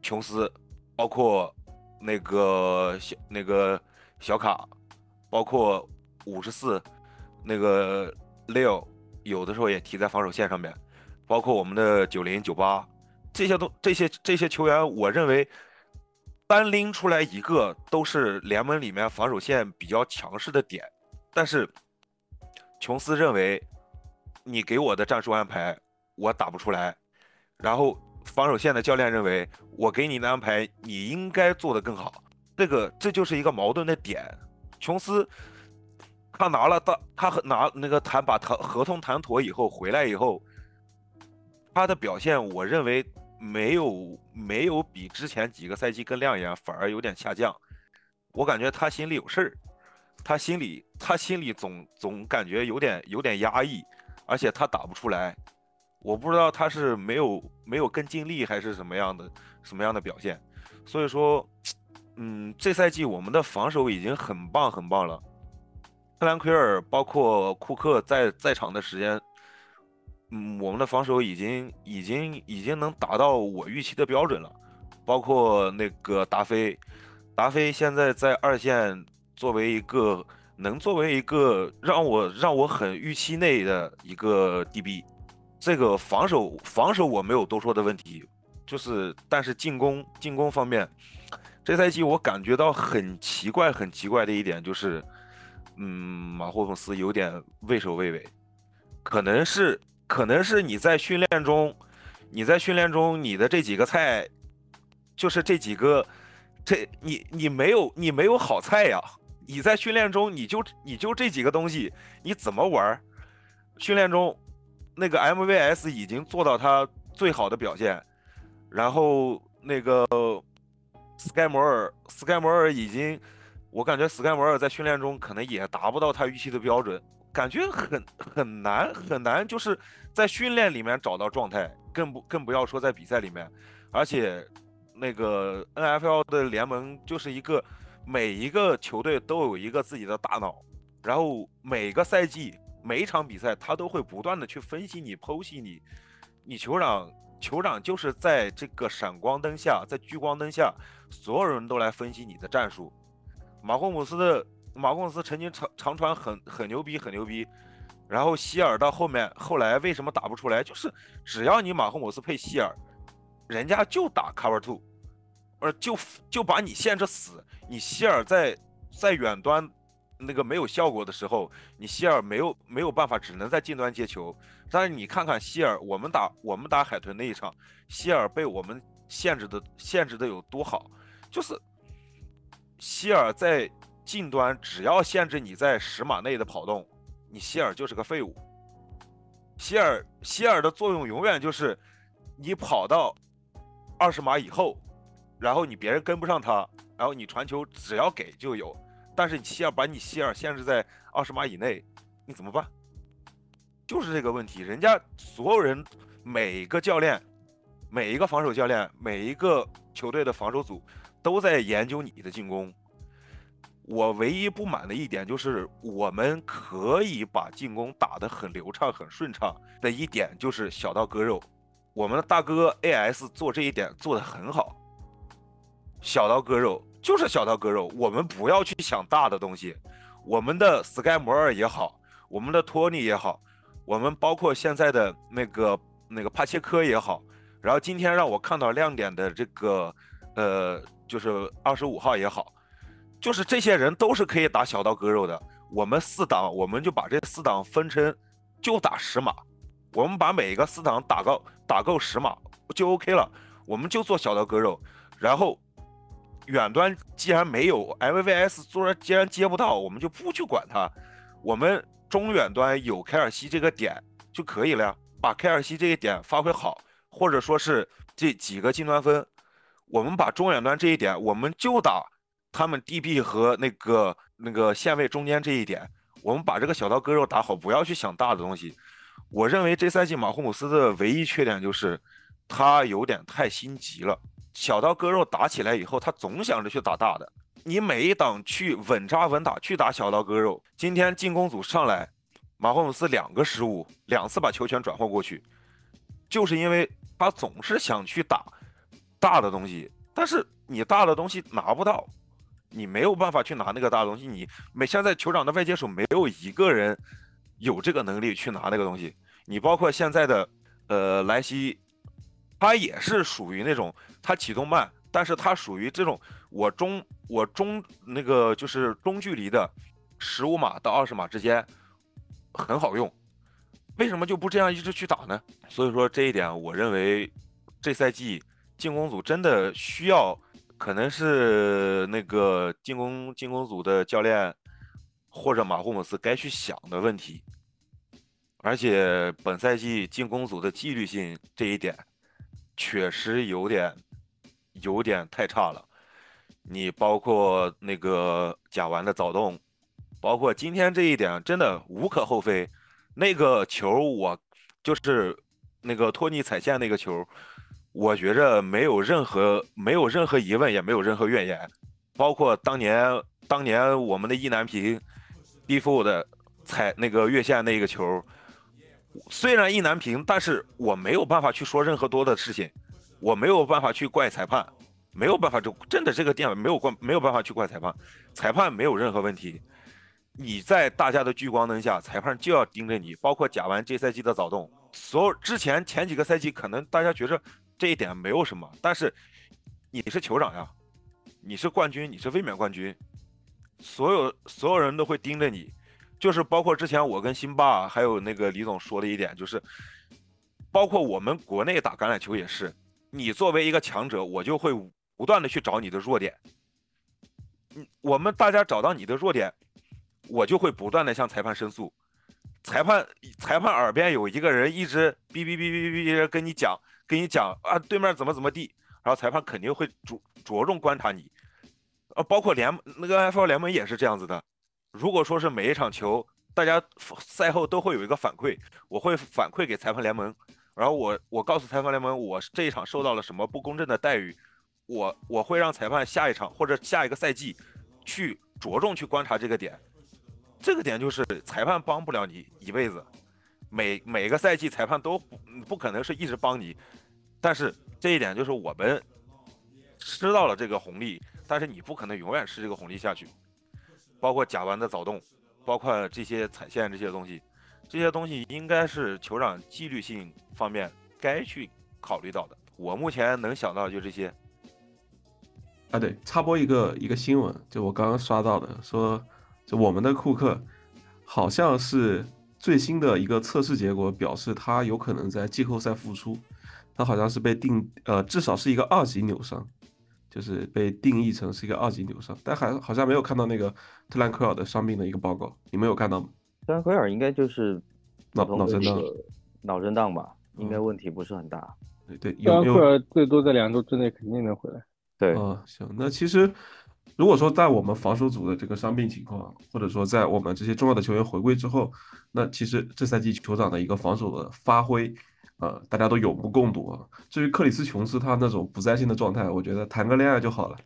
琼斯，包括那个小那个小卡，包括五十四那个 Leo，有的时候也踢在防守线上面，包括我们的九零九八，这些都这些这些球员，我认为。单拎出来一个都是联盟里面防守线比较强势的点，但是琼斯认为你给我的战术安排我打不出来，然后防守线的教练认为我给你的安排你应该做得更好，这个这就是一个矛盾的点。琼斯他拿了大他拿那个谈把谈合同谈妥以后回来以后，他的表现我认为。没有没有比之前几个赛季更亮眼，反而有点下降。我感觉他心里有事儿，他心里他心里总总感觉有点有点压抑，而且他打不出来。我不知道他是没有没有更尽力还是什么样的什么样的表现。所以说，嗯，这赛季我们的防守已经很棒很棒了。特兰奎尔包括库克在在场的时间，嗯，我们的防守已经已经已经能达到我预期的标准了，包括那个达菲，达菲现在在二线作为一个能作为一个让我让我很预期内的一个 DB，这个防守防守我没有多说的问题，就是但是进攻进攻方面，这赛季我感觉到很奇怪很奇怪的一点就是，嗯，马霍姆斯有点畏首畏尾，可能是可能是你在训练中，你在训练中你的这几个菜，就是这几个，这你你没有你没有好菜呀，你在训练中你就你就这几个东西，你怎么玩？训练中那个 MVS 已经做到他最好的表现，然后那个 Sky 摩尔 Sky 摩尔已经，我感觉 Sky 摩尔在训练中可能也达不到他预期的标准，感觉很很难很难，就是在训练里面找到状态，更不更不要说在比赛里面，而且那个 NFL 的联盟就是一个每一个球队都有一个自己的大脑，然后每个赛季每一场比赛他都会不断的去分析你、剖析你，你酋长酋长就是在这个闪光灯下，在聚光灯下，所有人都来分析你的战术。马霍姆斯的马霍姆斯曾经长长传很很牛逼，很牛逼。然后希尔到后面后来为什么打不出来？就是只要你马霍姆斯配希尔，人家就打 cover two，而就就把你限制死。你希尔在在远端那个没有效果的时候，你希尔没有没有办法，只能在近端接球。但是你看看希尔，我们打我们打海豚那一场，希尔被我们限制的限制的有多好，就是希尔在近端只要限制你在十码内的跑动，你希尔就是个废物。希尔希尔的作用永远就是你跑到二十码以后，然后你别人跟不上他，然后你传球只要给就有。但是你希尔把你希尔限制在二十码以内，你怎么办？就是这个问题，人家所有人每个教练、每一个防守教练、每一个球队的防守组都在研究你的进攻。我唯一不满的一点就是，我们可以把进攻打得很流畅、很顺畅的一点就是小刀割肉。我们的大哥 AS 做这一点做得很好，小刀割肉就是小刀割肉，我们不要去想大的东西。我们的 Sky 摩尔也好，我们的托尼也好，我们包括现在的那个那个帕切科也好，然后今天让我看到亮点的这个呃，就是二十五号也好，就是这些人都是可以打小刀割肉的。我们四档，我们就把这四档分成就打十码，我们把每一个四档打够打够十码就 OK 了，我们就做小刀割肉，然后。远端既然没有 MVS 做，既然接不到，我们就不去管它。我们中远端有凯尔西这个点就可以了呀，把凯尔西这个点发挥好，或者说是这几个近端分，我们把中远端这一点，我们就打他们 DB 和那个那个线位中间这一点，我们把这个小刀割肉打好，不要去想大的东西。我认为这赛季马霍姆斯的唯一缺点就是他有点太心急了。小刀割肉打起来以后，他总想着去打大的。你每一档去稳扎稳打去打小刀割肉。今天进攻组上来，马霍姆斯两个失误，两次把球权转换过去，就是因为他总是想去打大的东西，但是你大的东西拿不到，你没有办法去拿那个大东西。你每现在酋长的外接手没有一个人有这个能力去拿那个东西。你包括现在的呃莱西。他也是属于那种他启动慢，但是他属于这种我中我中那个就是中距离的十五码到二十码之间很好用，为什么就不这样一直去打呢？所以说这一点，我认为这赛季进攻组真的需要，可能是那个进攻进攻组的教练或者马霍姆斯该去想的问题，而且本赛季进攻组的纪律性这一点。确实有点，有点太差了。你包括那个甲烷的躁动，包括今天这一点，真的无可厚非。那个球我就是那个托尼踩线那个球，我觉着没有任何没有任何疑问，也没有任何怨言。包括当年当年我们的意难平 d f 的踩那个越线那个球，虽然意难平，但是我没有办法去说任何多的事情，我没有办法去怪裁判，没有办法就真的这个电没有怪没有办法去怪裁判，裁判没有任何问题。你在大家的聚光灯下，裁判就要盯着你，包括贾完这赛季的早动，所有之前前几个赛季可能大家觉着这一点没有什么，但是你是酋长呀，你是冠军，你是卫冕冠军，所有所有人都会盯着你。就是包括之前我跟辛巴还有那个李总说的一点，就是包括我们国内打橄榄球也是，你作为一个强者，我就会不断的去找你的弱点。嗯，我们大家找到你的弱点，我就会不断的向裁判申诉。裁判裁判耳边有一个人一直哔哔哔哔哔跟你讲，跟你讲啊，对面怎么怎么地，然后裁判肯定会着着重观察你。啊，包括联那个 F 联盟也是这样子的。如果说是每一场球，大家赛后都会有一个反馈，我会反馈给裁判联盟，然后我我告诉裁判联盟，我这一场受到了什么不公正的待遇，我我会让裁判下一场或者下一个赛季去着重去观察这个点，这个点就是裁判帮不了你一辈子，每每个赛季裁判都不不可能是一直帮你，但是这一点就是我们吃到了这个红利，但是你不可能永远吃这个红利下去。包括甲烷的早动，包括这些踩线这些东西，这些东西应该是酋长纪律性方面该去考虑到的。我目前能想到就这些。啊，对，插播一个一个新闻，就我刚刚刷到的，说就我们的库克好像是最新的一个测试结果表示他有可能在季后赛复出，他好像是被定呃至少是一个二级扭伤。就是被定义成是一个二级扭伤，但还好像没有看到那个特兰克尔的伤病的一个报告，你们有看到吗？特兰克尔应该就是脑脑震荡，脑震荡吧，应该问题不是很大。对对，特兰奎尔最多在两周之内肯定能回来。对啊，行，那其实如果说在我们防守组的这个伤病情况，或者说在我们这些重要的球员回归之后，那其实这赛季酋长的一个防守的发挥。呃，大家都有目共睹啊。至于克里斯琼斯他那种不在线的状态，我觉得谈个恋爱就好了。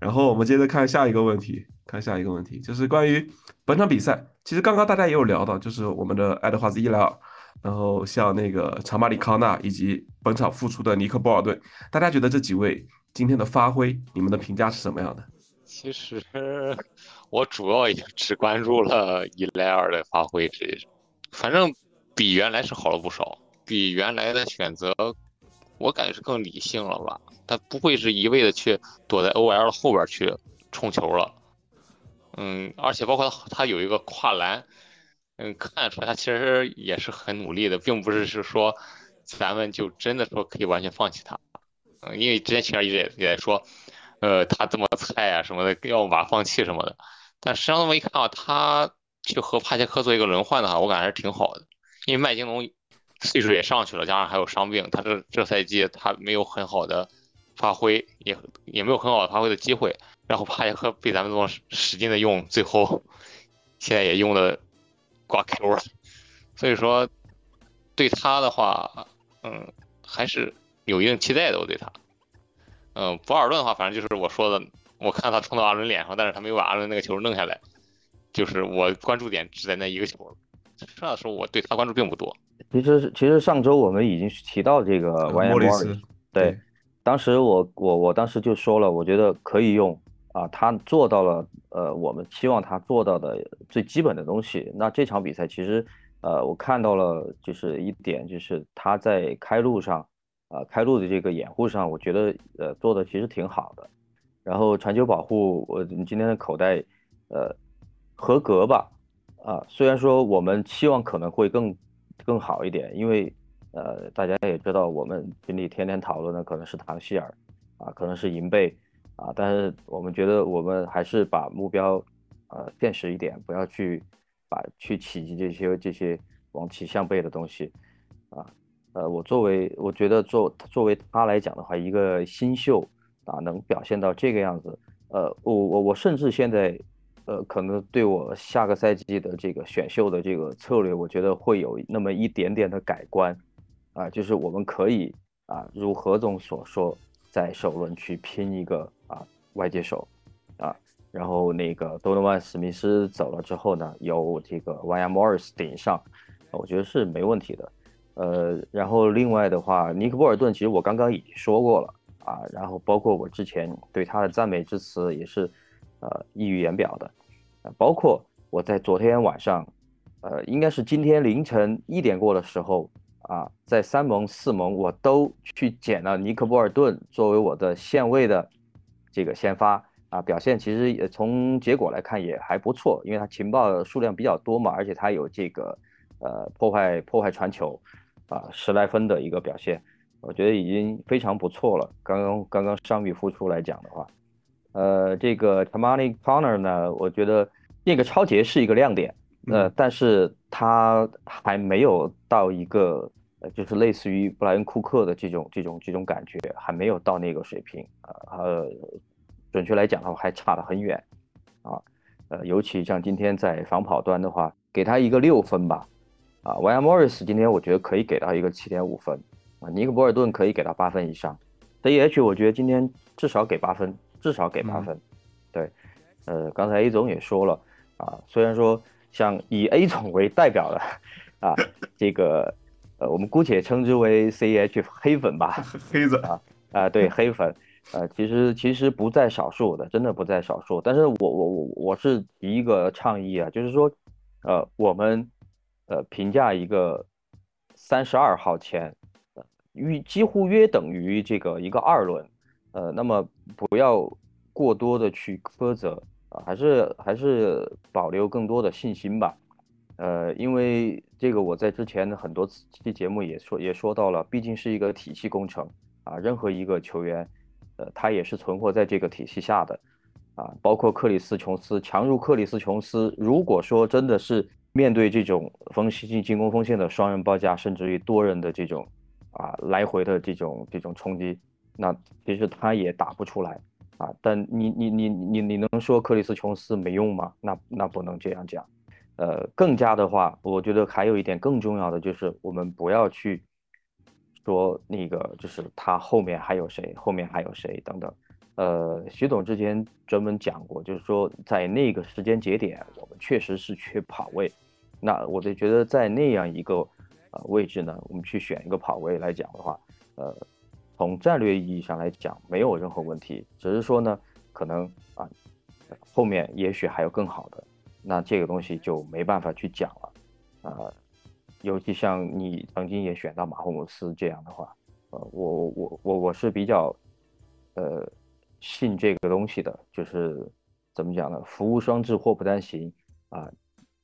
然后我们接着看下一个问题，看下一个问题，就是关于本场比赛。其实刚刚大家也有聊到，就是我们的爱德华兹伊莱尔，然后像那个查马里康纳以及本场复出的尼克波尔顿，大家觉得这几位今天的发挥，你们的评价是什么样的？其实我主要也只关注了伊莱尔的发挥，这反正比原来是好了不少。比原来的选择，我感觉是更理性了吧？他不会是一味的去躲在 OL 后边去冲球了。嗯，而且包括他，他有一个跨栏，嗯，看出来他其实也是很努力的，并不是是说咱们就真的说可以完全放弃他。嗯，因为之前其实一直也也在说，呃，他这么菜啊什么的，要把放弃什么的。但实际上这么一看啊，他去和帕杰克做一个轮换的话，我感觉还是挺好的，因为麦金龙。岁数也上去了，加上还有伤病，他这这赛季他没有很好的发挥，也也没有很好的发挥的机会。然后帕杰克被咱们这么使劲的用，最后 现在也用的挂 Q 了。所以说对他的话，嗯，还是有一定期待的。我对他，嗯，博尔顿的话，反正就是我说的，我看他冲到阿伦脸上，但是他没有把阿伦那个球弄下来，就是我关注点只在那一个球了。剩下的时候我对他关注并不多。其实，其实上周我们已经提到这个莫里斯，对，当时我我我当时就说了，我觉得可以用啊，他做到了呃，我们期望他做到的最基本的东西。那这场比赛其实呃，我看到了就是一点，就是他在开路上啊，开路的这个掩护上，我觉得呃做的其实挺好的。然后传球保护，我你今天的口袋呃合格吧，啊，虽然说我们期望可能会更。更好一点，因为呃，大家也知道，我们群里天天讨论的可能是唐希尔啊，可能是银贝啊，但是我们觉得我们还是把目标呃现实一点，不要去把去企及这些这些往其向背的东西啊。呃，我作为我觉得作作为他来讲的话，一个新秀啊，能表现到这个样子，呃，我我我甚至现在。呃，可能对我下个赛季的这个选秀的这个策略，我觉得会有那么一点点的改观，啊，就是我们可以啊，如何总所说，在首轮去拼一个啊外接手，啊，然后那个多诺万史密斯走了之后呢，由这个 Y M Morris 顶上，我觉得是没问题的。呃，然后另外的话，尼克波尔顿其实我刚刚已经说过了啊，然后包括我之前对他的赞美之词也是呃溢于言表的，包括我在昨天晚上，呃，应该是今天凌晨一点过的时候啊，在三盟四盟我都去捡了尼克波尔顿作为我的线位的这个先发啊，表现其实也从结果来看也还不错，因为他情报数量比较多嘛，而且他有这个呃破坏破坏传球。啊，十来分的一个表现，我觉得已经非常不错了。刚刚刚刚伤愈复出来讲的话，呃，这个 Tamani Connor 呢，我觉得那个超节是一个亮点，呃，但是他还没有到一个，呃，就是类似于布莱恩库克的这种这种这种感觉，还没有到那个水平啊，呃，准确来讲的话，还差得很远啊，呃，尤其像今天在防跑端的话，给他一个六分吧。啊 y a Morris 今天我觉得可以给到一个七点五分，啊，尼克博尔顿可以给到八分以上，C H 我觉得今天至少给八分，至少给八分。对，呃，刚才 A 总也说了，啊，虽然说像以 A 总为代表的，啊，这个，呃，我们姑且称之为 C H 黑粉吧，黑子啊，啊，对，黑粉，呃，其实其实不在少数的，真的不在少数。但是我我我我是提一个倡议啊，就是说，呃，我们。呃，评价一个三十二号签，呃，约几乎约等于这个一个二轮，呃，那么不要过多的去苛责啊，还是还是保留更多的信心吧，呃，因为这个我在之前的很多期节目也说也说到了，毕竟是一个体系工程啊，任何一个球员，呃，他也是存活在这个体系下的啊，包括克里斯琼斯，强如克里斯琼斯，如果说真的是。面对这种锋线进攻锋线的双人包夹，甚至于多人的这种啊来回的这种这种冲击，那其实他也打不出来啊。但你你你你你能说克里斯琼斯没用吗？那那不能这样讲。呃，更加的话，我觉得还有一点更重要的就是，我们不要去说那个就是他后面还有谁，后面还有谁等等。呃，徐总之前专门讲过，就是说在那个时间节点，我们确实是缺跑位。那我就觉得在那样一个呃位置呢，我们去选一个跑位来讲的话，呃，从战略意义上来讲没有任何问题，只是说呢，可能啊后面也许还有更好的，那这个东西就没办法去讲了。呃，尤其像你曾经也选到马霍姆斯这样的话，呃，我我我我我是比较呃。信这个东西的，就是怎么讲呢？福无双至，祸不单行啊，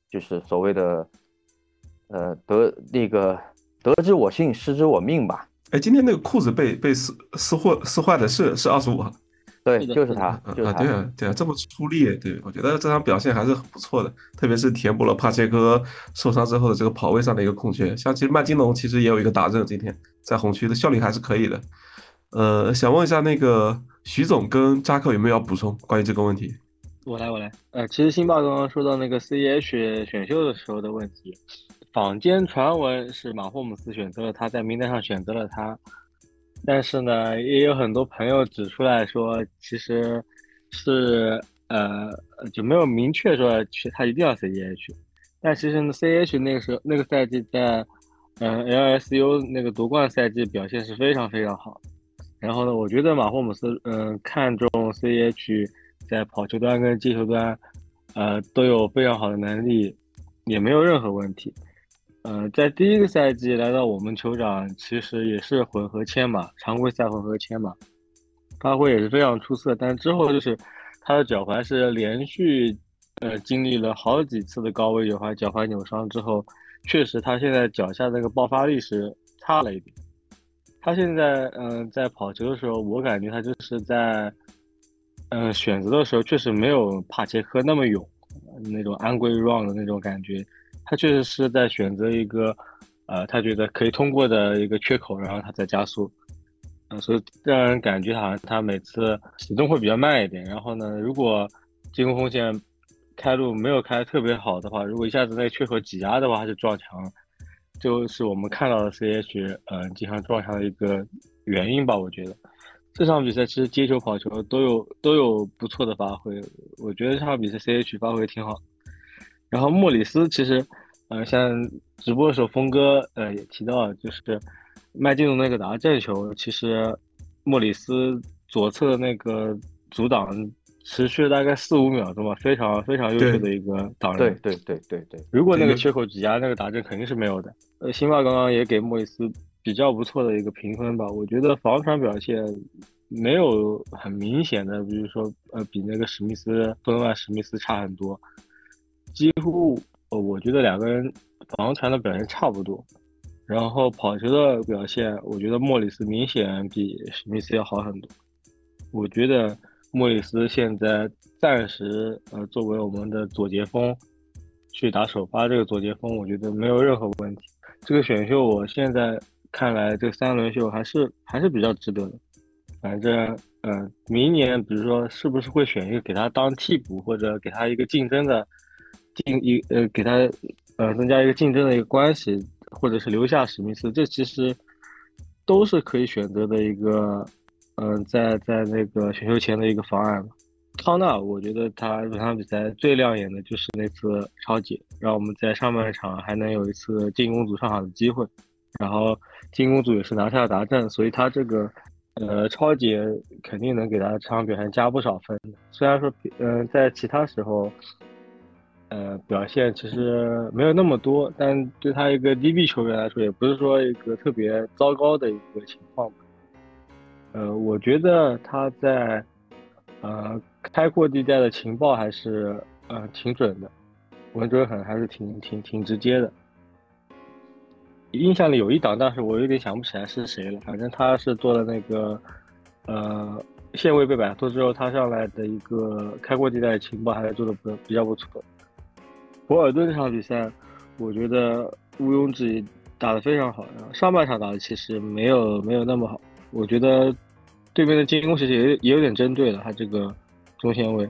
就是所谓的，呃，得那个得之我幸，失之我命吧。哎，今天那个裤子被被撕撕坏撕坏的是是二十五号，对，就是他，就是他，对啊，对啊，这么出力，对我觉得这场表现还是很不错的，特别是填补了帕切科受伤之后的这个跑位上的一个空缺。像其实麦金龙其实也有一个打正，今天在红区的效率还是可以的。呃，想问一下那个徐总跟扎克有没有要补充关于这个问题？我来，我来。呃，其实辛巴刚刚说到那个 C H 选秀的时候的问题，坊间传闻是马霍姆斯选择了他，在名单上选择了他，但是呢，也有很多朋友指出来说，其实是呃就没有明确说去他一定要 CEH，但其实呢 C H 那个时候那个赛季在嗯 LSU 那个夺冠赛季表现是非常非常好。然后呢，我觉得马霍姆斯，嗯，看中 CH 在跑球端跟接球端，呃，都有非常好的能力，也没有任何问题。呃，在第一个赛季来到我们酋长，其实也是混合签嘛，常规赛混合签嘛，发挥也是非常出色。但之后就是他的脚踝是连续，呃，经历了好几次的高位脚踝脚踝扭伤之后，确实他现在脚下那个爆发力是差了一点。他现在嗯，在跑球的时候，我感觉他就是在嗯选择的时候，确实没有帕切科那么勇，那种安规 run 的那种感觉。他确实是在选择一个呃他觉得可以通过的一个缺口，然后他再加速。嗯，所以让人感觉好像他每次启动会比较慢一点。然后呢，如果进攻锋线开路没有开特别好的话，如果一下子那个缺口挤压的话，他就撞墙。就是我们看到的 CH，嗯，经常撞墙的一个原因吧。我觉得这场比赛其实接球、跑球都有都有不错的发挥。我觉得这场比赛 CH 发挥挺好。然后莫里斯其实，呃，像直播的时候，峰哥呃也提到，就是麦金农那个打正球，其实莫里斯左侧的那个阻挡持续了大概四五秒钟吧，非常非常优秀的一个挡人。对对对对对，如果那个个缺口挤压那个打针肯定是没有的。呃，辛巴刚刚也给莫里斯比较不错的一个评分吧，我觉得防传表现没有很明显的，比如说呃比那个史密斯、多诺万史密斯差很多，几乎呃我觉得两个人防传的表现差不多。然后跑球的表现，我觉得莫里斯明显比史密斯要好很多。我觉得莫里斯现在暂时呃作为我们的左截锋去打首发这个左截锋，我觉得没有任何问题。这个选秀我现在看来，这三轮秀还是还是比较值得的。反正嗯、呃明年比如说是不是会选一个给他当替补，或者给他一个竞争的竞一呃给他呃增加一个竞争的一个关系，或者是留下史密斯，这其实都是可以选择的一个嗯、在在那个选秀前的一个方案吧。康纳，我觉得他本场比赛最亮眼的就是那次超解，让我们在上半场还能有一次进攻组上场的机会，然后进攻组也是拿下了达阵，所以他这个呃超解肯定能给他这场表现加不少分。虽然说嗯、在其他时候呃表现其实没有那么多，但对他一个 DB 球员来说，也不是说一个特别糟糕的一个情况吧。呃，我觉得他在呃开阔地带的情报还是呃挺准的，稳准狠还是挺挺挺直接的。印象里有一档，但是我有点想不起来是谁了。反正他是做了那个呃线位被摆脱之后，他上来的一个开阔地带的情报还是做的不比较不错。博尔顿这场比赛，我觉得毋庸置疑打得非常好。上半场打的其实没有没有那么好，我觉得对面的进攻其实也也有点针对了他这个中线位。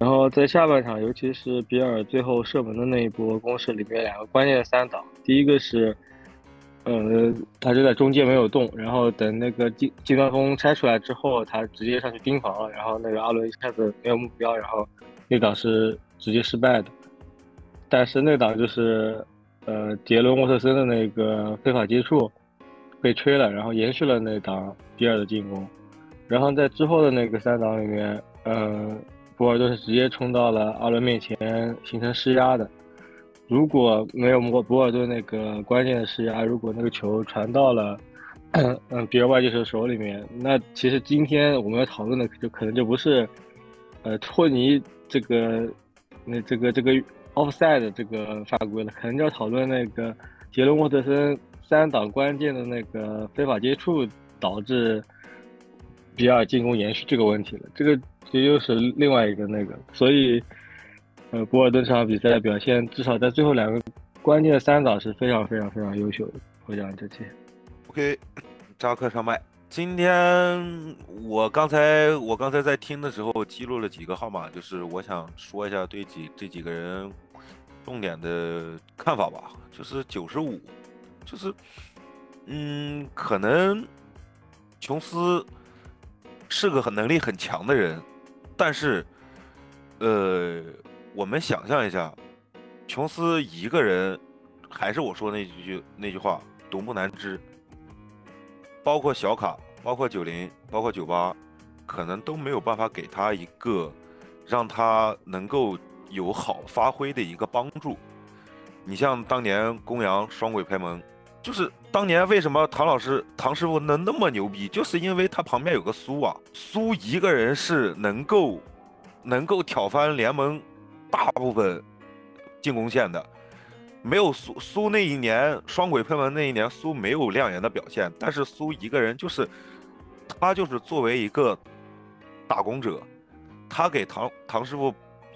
然后在下半场，尤其是比尔最后射门的那一波攻势里面，两个关键的三档，第一个是，呃，他就在中间没有动，然后等那个近近端锋拆出来之后，他直接上去盯防了，然后那个阿伦一下子没有目标，然后那档是直接失败的。但是那档就是，呃，杰伦沃特森的那个非法接触被吹了，然后延续了那档比尔的进攻，然后在之后的那个三档里面，嗯、博尔顿是直接冲到了阿伦面前，形成施压的。如果没有博博尔顿那个关键的施压，如果那个球传到了嗯比尔外接手手里面，那其实今天我们要讨论的就可能就不是呃托尼这个那这个这个 offside 这个犯规了，可能就要讨论那个杰伦沃特森三档关键的那个非法接触导致比尔进攻延续这个问题了。这个这又是另外一个那个，所以呃，博尔顿这场比赛的表现，至少在最后两个关键的三档是非常非常非常优秀的。我讲这些，OK，扎克上麦。今天我刚才我刚才在听的时候记录了几个号码，就是我想说一下对几这几个人重点的看法吧。就是九十五，就是嗯，可能琼斯是个很能力很强的人，但是呃，我们想象一下，琼斯一个人，还是我说那句那句话，独木难支。包括小卡，包括九零，包括九八，可能都没有办法给他一个让他能够有好发挥的一个帮助。你像当年公羊双鬼拍门，就是当年为什么唐老师、唐师傅能那么牛逼，就是因为他旁边有个苏啊，苏一个人是能够能够挑翻联盟大部分进攻线的。没有苏苏那一年双轨喷门那一年，苏没有亮眼的表现，但是苏一个人就是他就是作为一个打工者，他给唐唐师傅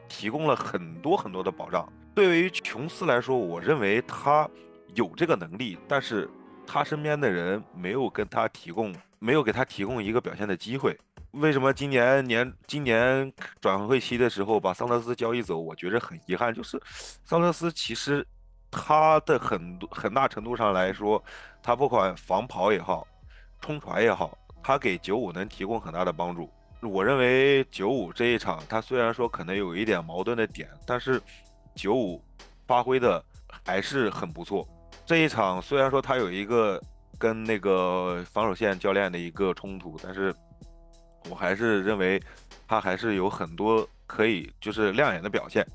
提供了很多很多的保障。对于琼斯来说，我认为他有这个能力，但是他身边的人没有跟他提供，没有给他提供一个表现的机会。为什么今年年今年转会期的时候把桑德斯交易走？我觉着很遗憾，就是桑德斯其实他的很多很大程度上来说，他不管防跑也好，冲传也好，他给九五能提供很大的帮助。我认为九五这一场，他虽然说可能有一点矛盾的点，但是九五发挥的还是很不错。这一场虽然说他有一个跟那个防守线教练的一个冲突，但是我还是认为他还是有很多可以就是亮眼的表现。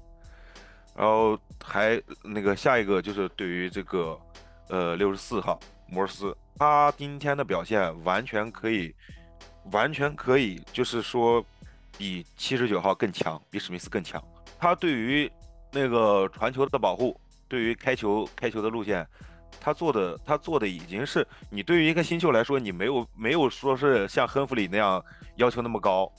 然后还那个下一个就是对于这个呃六十四号摩尔斯，他今天的表现完全可以，完全可以就是说比七十九号更强，比史密斯更强。他对于那个传球的保护，对于开球开球的路线，他做的他做的已经是你对于一个新秀来说，你没有没有说是像亨弗里那样要求那么高，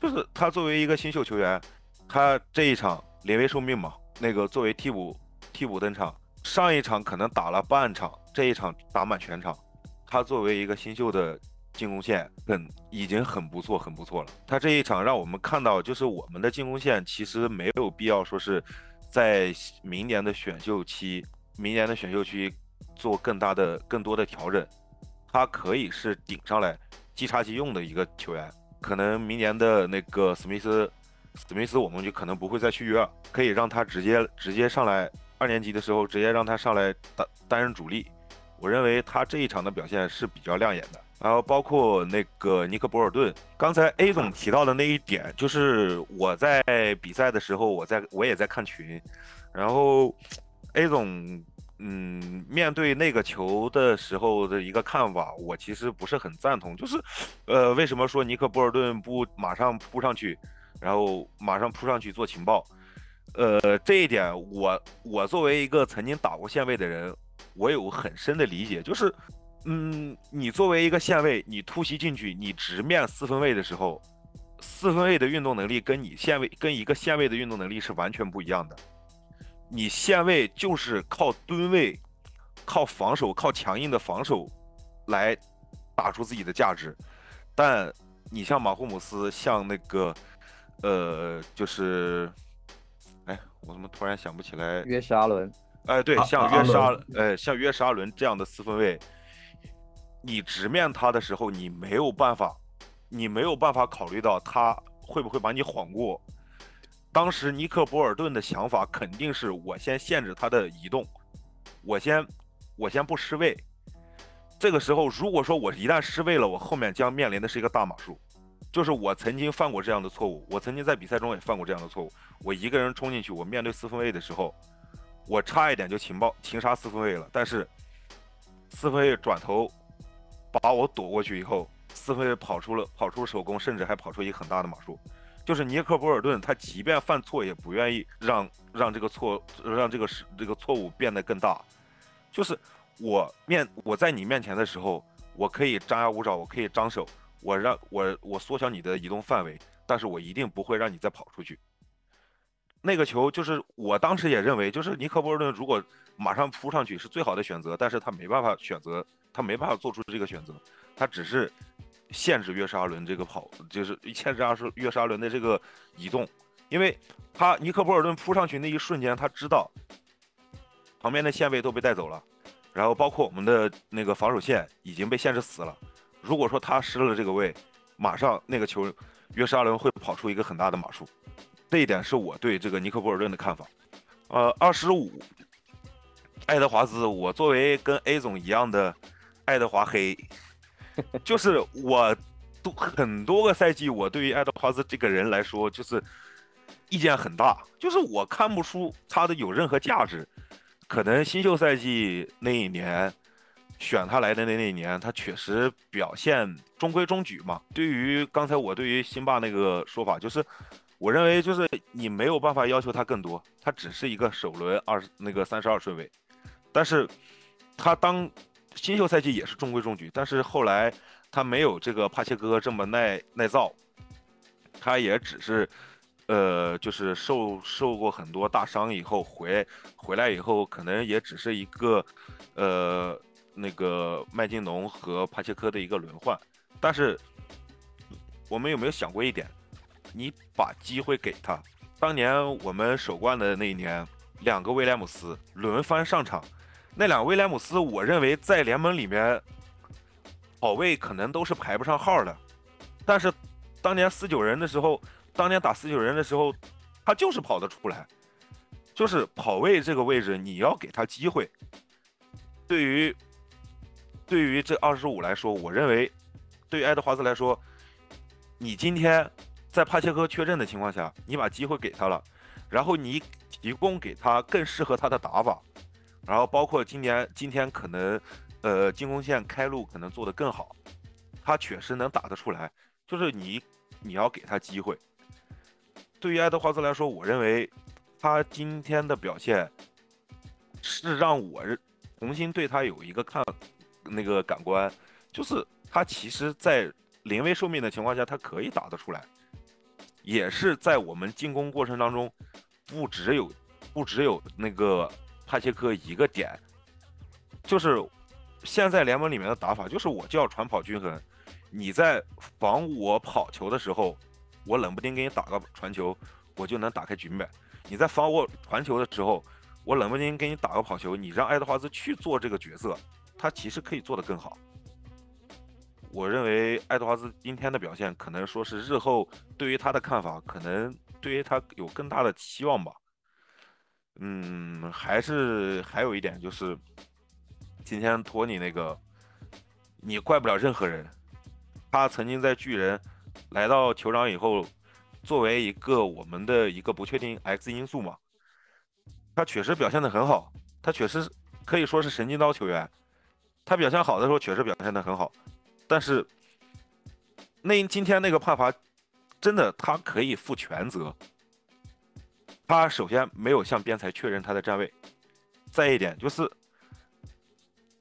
就是他作为一个新秀球员，他这一场临危受命嘛，那个作为替补替补登场，上一场可能打了半场，这一场打满全场，他作为一个新秀的。进攻线很已经很不错，很不错了。他这一场让我们看到，就是我们的进攻线其实没有必要说是在明年的选秀期，明年的选秀期做更大的、更多的调整。他可以是顶上来即插即用的一个球员。可能明年的那个史密斯，史密斯我们就可能不会再续约了，可以让他直接直接上来二年级的时候直接让他上来担担任主力。我认为他这一场的表现是比较亮眼的。然后包括那个尼克博尔顿，刚才 A 总提到的那一点，就是我在比赛的时候，我在我也在看群，然后 A 总，嗯，面对那个球的时候的一个看法，我其实不是很赞同，就是，呃，为什么说尼克博尔顿不马上扑上去，然后马上扑上去做情报？呃，这一点我我作为一个曾经打过线位的人，我有很深的理解，就是。嗯，你作为一个线位，你突袭进去，你直面四分卫的时候，四分卫的运动能力跟你线位跟一个线位的运动能力是完全不一样的。你线位就是靠蹲位、靠防守、靠强硬的防守来打出自己的价值，但你像马库姆斯，像那个呃，就是，哎，我怎么突然想不起来？约什阿伦。哎，对，像约什阿，呃，像约什阿伦这样的四分卫。你直面他的时候，你没有办法，你没有办法考虑到他会不会把你晃过。当时尼克博尔顿的想法肯定是我先限制他的移动，我先我先不失位。这个时候，如果说我一旦失位了，我后面将面临的是一个大马术。就是我曾经犯过这样的错误，我曾经在比赛中也犯过这样的错误。我一个人冲进去，我面对四分卫的时候，我差一点就情报情杀四分卫了，但是四分卫转头。把我躲过去以后，四分卫跑出了跑出了手攻，甚至还跑出一个很大的码数。就是尼克博尔顿，他即便犯错，也不愿意让让这个错让这个是这个错误变得更大。就是我面我在你面前的时候，我可以张牙舞爪，我可以张手，我让我我缩小你的移动范围，但是我一定不会让你再跑出去。那个球就是我当时也认为，就是尼克博尔顿如果马上扑上去是最好的选择，但是他没办法选择。他没办法做出这个选择，他只是限制约沙伦这个跑，就是限制阿是约沙伦的这个移动，因为他尼克波尔顿扑上去那一瞬间，他知道旁边的线位都被带走了，然后包括我们的那个防守线已经被限制死了。如果说他失了这个位，马上那个球约沙伦会跑出一个很大的码数，这一点是我对这个尼克波尔顿的看法。呃，二十五，爱德华兹，我作为跟 A 总一样的。爱德华黑，就是我，都很多个赛季，我对于爱德华兹这个人来说，就是意见很大，就是我看不出他的有任何价值。可能新秀赛季那一年选他来的那那一年，他确实表现中规中矩嘛。对于刚才我对于辛巴那个说法，就是我认为就是你没有办法要求他更多，他只是一个首轮二那个三十二顺位，但是他当。新秀赛季也是中规中矩，但是后来他没有这个帕切戈这么耐耐造，他也只是，呃，就是受受过很多大伤以后回回来以后，可能也只是一个，呃，那个麦金农和帕切科的一个轮换。但是我们有没有想过一点？你把机会给他，当年我们首冠的那一年，两个威廉姆斯轮番上场。那两个威廉姆斯，我认为在联盟里面跑位可能都是排不上号的，但是当年四九人的时候，当年打四九人的时候，他就是跑得出来。就是跑位这个位置你要给他机会。对于对于这二十五来说，我认为对于爱德华兹来说，你今天在帕切科缺阵的情况下，你把机会给他了，然后你提供给他更适合他的打法，然后包括今年今天可能呃进攻线开路可能做得更好，他确实能打得出来，就是你你要给他机会。对于爱德华兹来说，我认为他今天的表现是让我重新对他有一个看那个感官，就是他其实，在临危受命的情况下，他可以打得出来，也是在我们进攻过程当中，不只有不只有那个帕切科一个点，就是现在联盟里面的打法，就是我就要传跑均衡，你在防我跑球的时候。我冷不丁给你打个传球，我就能打开局面。你在防我传球的时候，我冷不丁给你打个跑球，你让爱德华兹去做这个角色，他其实可以做得更好。我认为爱德华兹今天的表现，可能说是日后对于他的看法，可能对于他有更大的期望吧。嗯，还是还有一点就是，今天托尼那个，你怪不了任何人，他曾经在巨人。来到酋长以后，作为一个我们的一个不确定 X 因素嘛，他确实表现的很好，他确实可以说是神经刀球员。他表现好的时候确实表现的很好，但是那今天那个判罚真的他可以负全责。他首先没有向边裁确认他的站位，再一点就是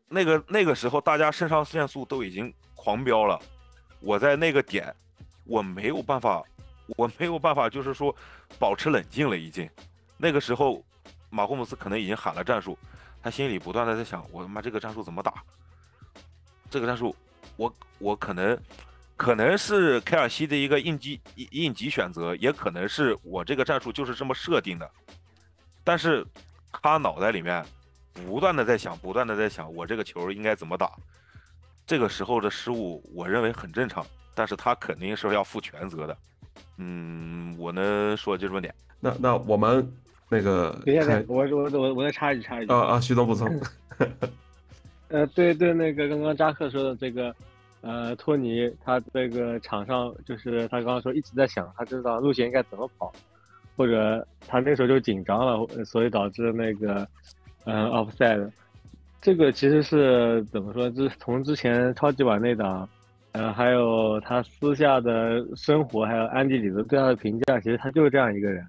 那个那个时候大家肾上腺素都已经狂飙了，我在那个点。我没有办法，我没有办法，就是说保持冷静了。已经，那个时候，马霍姆斯可能已经喊了战术，他心里不断的在想：我他妈这个战术怎么打？这个战术，我我可能可能是凯尔西的一个应急应应急选择，也可能是我这个战术就是这么设定的。但是他脑袋里面不断的在想，不断的在想，我这个球应该怎么打？这个时候的失误，我认为很正常。但是他肯定是要负全责的，嗯，我能说就这么点。那那我们那个，等一下，我我我我再插一句，插一句。啊啊，徐总补充。呃，对对，那个刚刚扎克说的这个，呃，托尼他这个场上就是他刚刚说一直在想，他知道路线应该怎么跑，或者他那时候就紧张了，所以导致那个嗯 offside。这个其实是怎么说？就是从之前超级碗那档。呃，还有他私下的生活，还有安迪里的对他的评价，其实他就是这样一个人。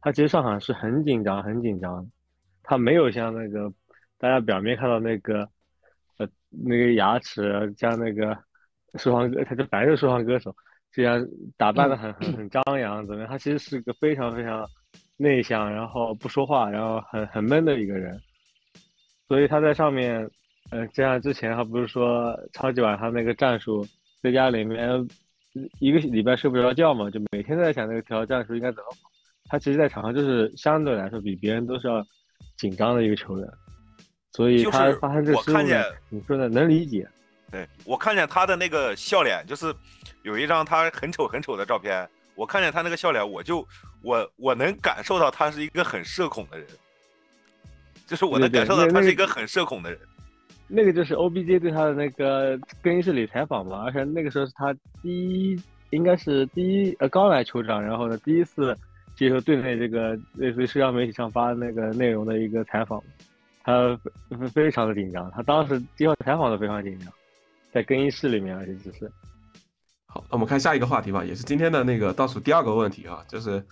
他其实上场是很紧张，很紧张。他没有像那个大家表面看到那个，呃，那个牙齿像那个 说唱歌，他就反正是说唱歌手，这样打扮的很很很张扬，怎么样？他其实是个非常非常内向，然后不说话，然后很很闷的一个人。所以他在上面，呃，这样之前他不是说超级碗他那个战术。在家里面一个礼拜睡不着觉嘛，就每天都在想那个调战术应该怎么跑。他其实，在场上就是相对来说比别人都是要紧张的一个球员，所以他发生这失误，你说的能理解。对我看见他的那个笑脸，就是有一张他很丑很丑的照片，我看见他那个笑脸，我就我我能感受到他是一个很社恐的人，就是我能感受到他是一个很社恐的人。那个就是 OBJ 对他的那个更衣室里采访嘛，而且那个时候是他第一，应该是第一呃刚来酋长，然后呢第一次接受队内这个类似于社交媒体上发的那个内容的一个采访，他非常的紧张，他当时接受采访都非常紧张，在更衣室里面而且只是。好，那我们看下一个话题吧，也是今天的那个倒数第二个问题啊，就是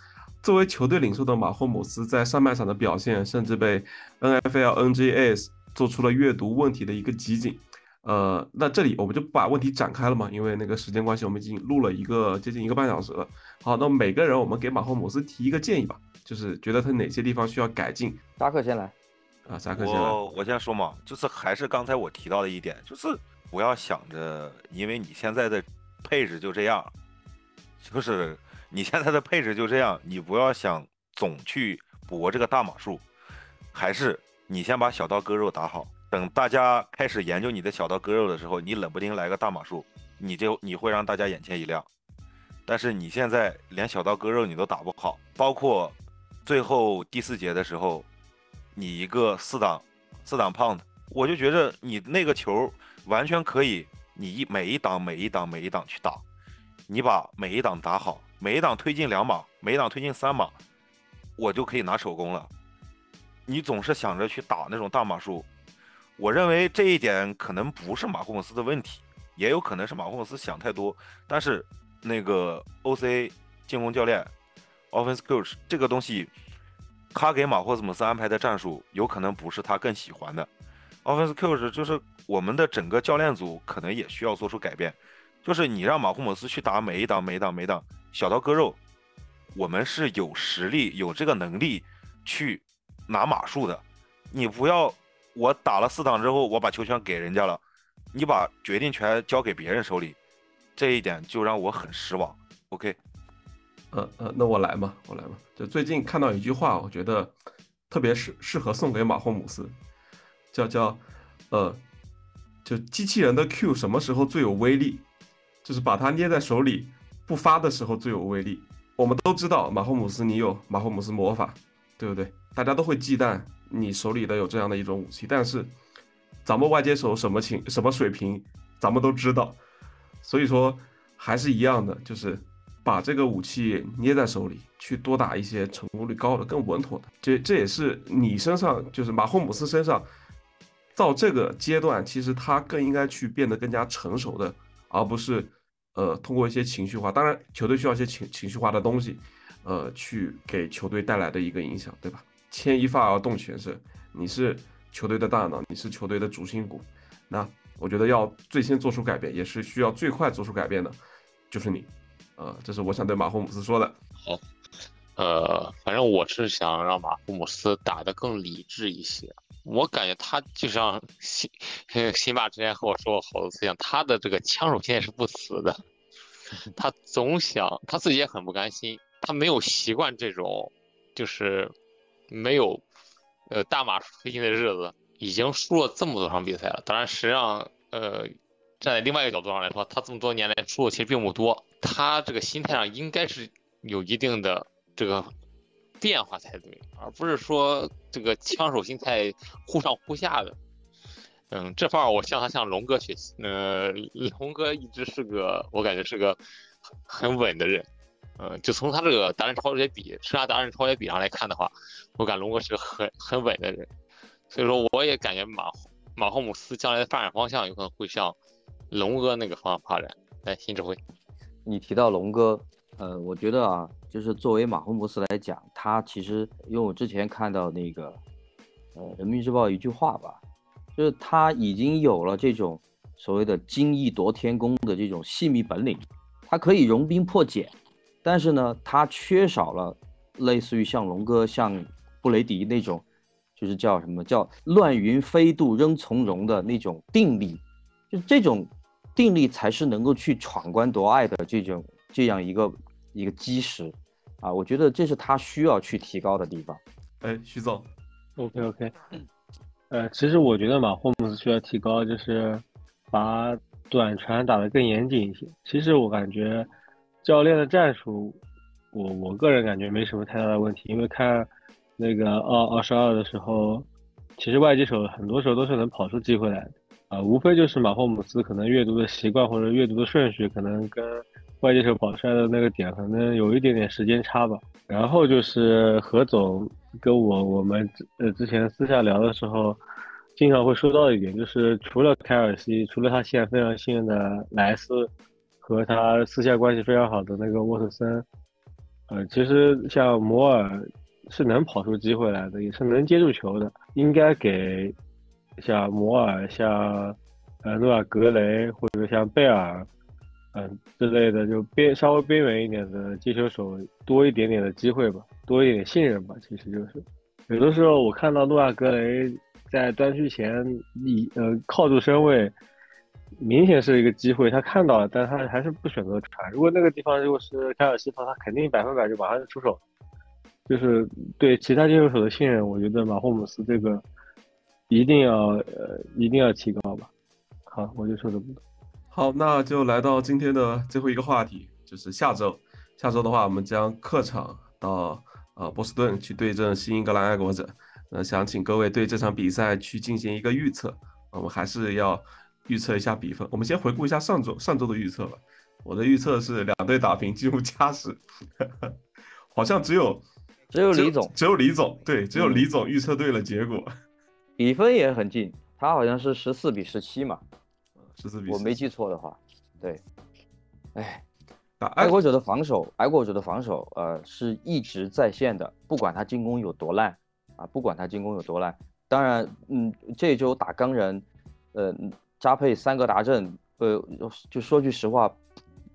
作为球队领袖的马霍姆斯在上半场的表现，甚至被 NFL NGS。做出了阅读问题的一个集锦，呃，那这里我们就不把问题展开了嘛，因为那个时间关系，我们已经录了一个接近一个半小时了。好，那每个人我们给马霍姆斯提一个建议吧，就是觉得他哪些地方需要改进。扎克先来，啊，扎克先来。我我先说嘛，就是还是刚才我提到的一点，就是不要想着，因为你现在的配置就这样，就是你现在的配置就这样，你不要想总去搏这个大码数，还是。你先把小刀割肉打好，等大家开始研究你的小刀割肉的时候，你冷不丁来个大码数，你就你会让大家眼前一亮。但是你现在连小刀割肉你都打不好，包括最后第四节的时候，你一个四档四档胖子，我就觉着你那个球完全可以，你一每一档每一档每一档去打，你把每一档打好，每一档推进两码，每一档推进三码，我就可以拿手工了。你总是想着去打那种大码数，我认为这一点可能不是马库姆斯的问题，也有可能是马库姆斯想太多。但是那个 OC 进攻教练，Offense Coach 这个东西，他给马霍姆斯安排的战术有可能不是他更喜欢的。Offense Coach 就是我们的整个教练组可能也需要做出改变，就是你让马库姆斯去打每一档每一档每一档小刀割肉，我们是有实力有这个能力去。拿码数的，你不要我打了四档之后，我把球权给人家了，你把决定权交给别人手里，这一点就让我很失望。OK，呃呃，那我来嘛，我来嘛。就最近看到一句话，我觉得特别适适合送给马霍姆斯，叫叫呃，就机器人的 Q 什么时候最有威力？就是把它捏在手里不发的时候最有威力。我们都知道马霍姆斯，你有马霍姆斯魔法，对不对？大家都会忌惮你手里的有这样的一种武器，但是咱们外接手什么情什么水平，咱们都知道，所以说还是一样的，就是把这个武器捏在手里，去多打一些成功率高的、更稳妥的。这这也是你身上，就是马霍姆斯身上，到这个阶段，其实他更应该去变得更加成熟的，而不是呃通过一些情绪化。当然，球队需要一些情情绪化的东西，呃，去给球队带来的一个影响，对吧？牵一发而动全身，你是球队的大脑，你是球队的主心骨。那我觉得要最先做出改变，也是需要最快做出改变的，就是你。呃，这是我想对马霍姆斯说的。好，呃，反正我是想让马库姆斯打得更理智一些。我感觉他就像辛辛巴之前和我说过好多次一样，他的这个枪手现在是不死的。他总想，他自己也很不甘心，他没有习惯这种，就是。没有，呃，大马推进的日子，已经输了这么多场比赛了。当然，实际上，呃，站在另外一个角度上来说，他这么多年来输的其实并不多。他这个心态上应该是有一定的这个变化才对，而不是说这个枪手心态忽上忽下的。嗯，这方面我向他向龙哥学习。呃，龙哥一直是个我感觉是个很稳的人。嗯，就从他这个达人超越比，生涯达人超越比上来看的话，我感觉龙哥是个很很稳的人，所以说我也感觉马马霍姆斯将来的发展方向有可能会向龙哥那个方向发展。来，新指挥，你提到龙哥，呃，我觉得啊，就是作为马洪博斯来讲，他其实因为我之前看到那个呃《人民日报》一句话吧，就是他已经有了这种所谓的精益夺天工的这种细密本领，他可以融冰破茧。但是呢，他缺少了类似于像龙哥、像布雷迪那种，就是叫什么叫乱云飞渡仍从容的那种定力，就这种定力才是能够去闯关夺爱的这种这样一个一个基石啊！我觉得这是他需要去提高的地方。哎，徐总，OK OK，呃，其实我觉得马霍姆斯需要提高，就是把短传打得更严谨一些。其实我感觉。教练的战术，我我个人感觉没什么太大的问题，因为看那个二二十二的时候，其实外接手很多时候都是能跑出机会来的啊，无非就是马霍姆斯可能阅读的习惯或者阅读的顺序，可能跟外接手跑出来的那个点可能有一点点时间差吧。然后就是何总跟我我们呃之前私下聊的时候，经常会说到一点，就是除了凯尔西，除了他现在非常信任的莱斯。和他私下关系非常好的那个沃特森，呃，其实像摩尔是能跑出机会来的，也是能接住球的，应该给像摩尔、像呃诺瓦格雷或者像贝尔，嗯之类的，就边稍微边缘一点的接球手多一点点的机会吧，多一点信任吧。其实就是有的时候我看到诺亚格雷在端区前立呃靠住身位。明显是一个机会，他看到了，但他还是不选择传。如果那个地方如果是凯尔西的话，他肯定百分百就马上就出手。就是对其他接球手的信任，我觉得马霍姆斯这个一定要呃一定要提高吧。好，我就说这么多。好，那就来到今天的最后一个话题，就是下周。下周的话，我们将客场到呃波士顿去对阵新英格兰爱国者。那，想请各位对这场比赛去进行一个预测。我们还是要预测一下比分。我们先回顾一下上周上周的预测吧。我的预测是两队打平进入加时，好像只有只有李总，只有李总，对，只有李总预测对了结果。比分也很近，他好像是十四比十七嘛，我没记错的话，对。哎，爱爱国者的防守，爱国者的防守，呃，是一直在线的，不管他进攻有多烂啊，不管他进攻有多烂。当然，嗯，这周打钢人，呃，扎佩三个达阵，呃，就说句实话。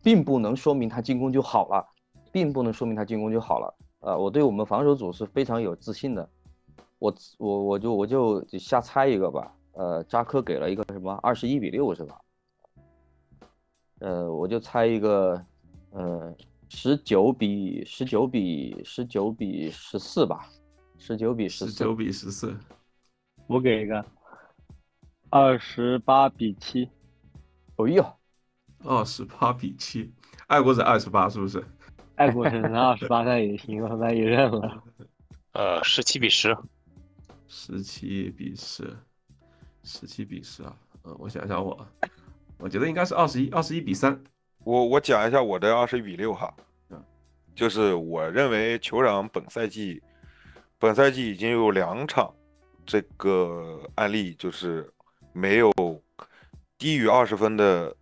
并不能说明他进攻就好了，并不能说明他进攻就好了。呃，我对我们防守组是非常有自信的。我我我就我就瞎猜一个吧。呃，扎克给了一个什么二十一比六是吧？呃，我就猜一个，呃，十九比十九比十九比十四吧，十九比十四。十九比十四。我给一个二十八比七。哎呦！二十八比七，爱国者二十八是不是？爱国者拿二十八那也行，我难以认了。呃，十七比十，十七比十，十七比十啊！呃，我想想，我我觉得应该是二十一，二十一比三。我我讲一下我的二十一比六哈，嗯，就是我认为酋长本赛季，本赛季已经有两场这个案例，就是没有低于二十分的。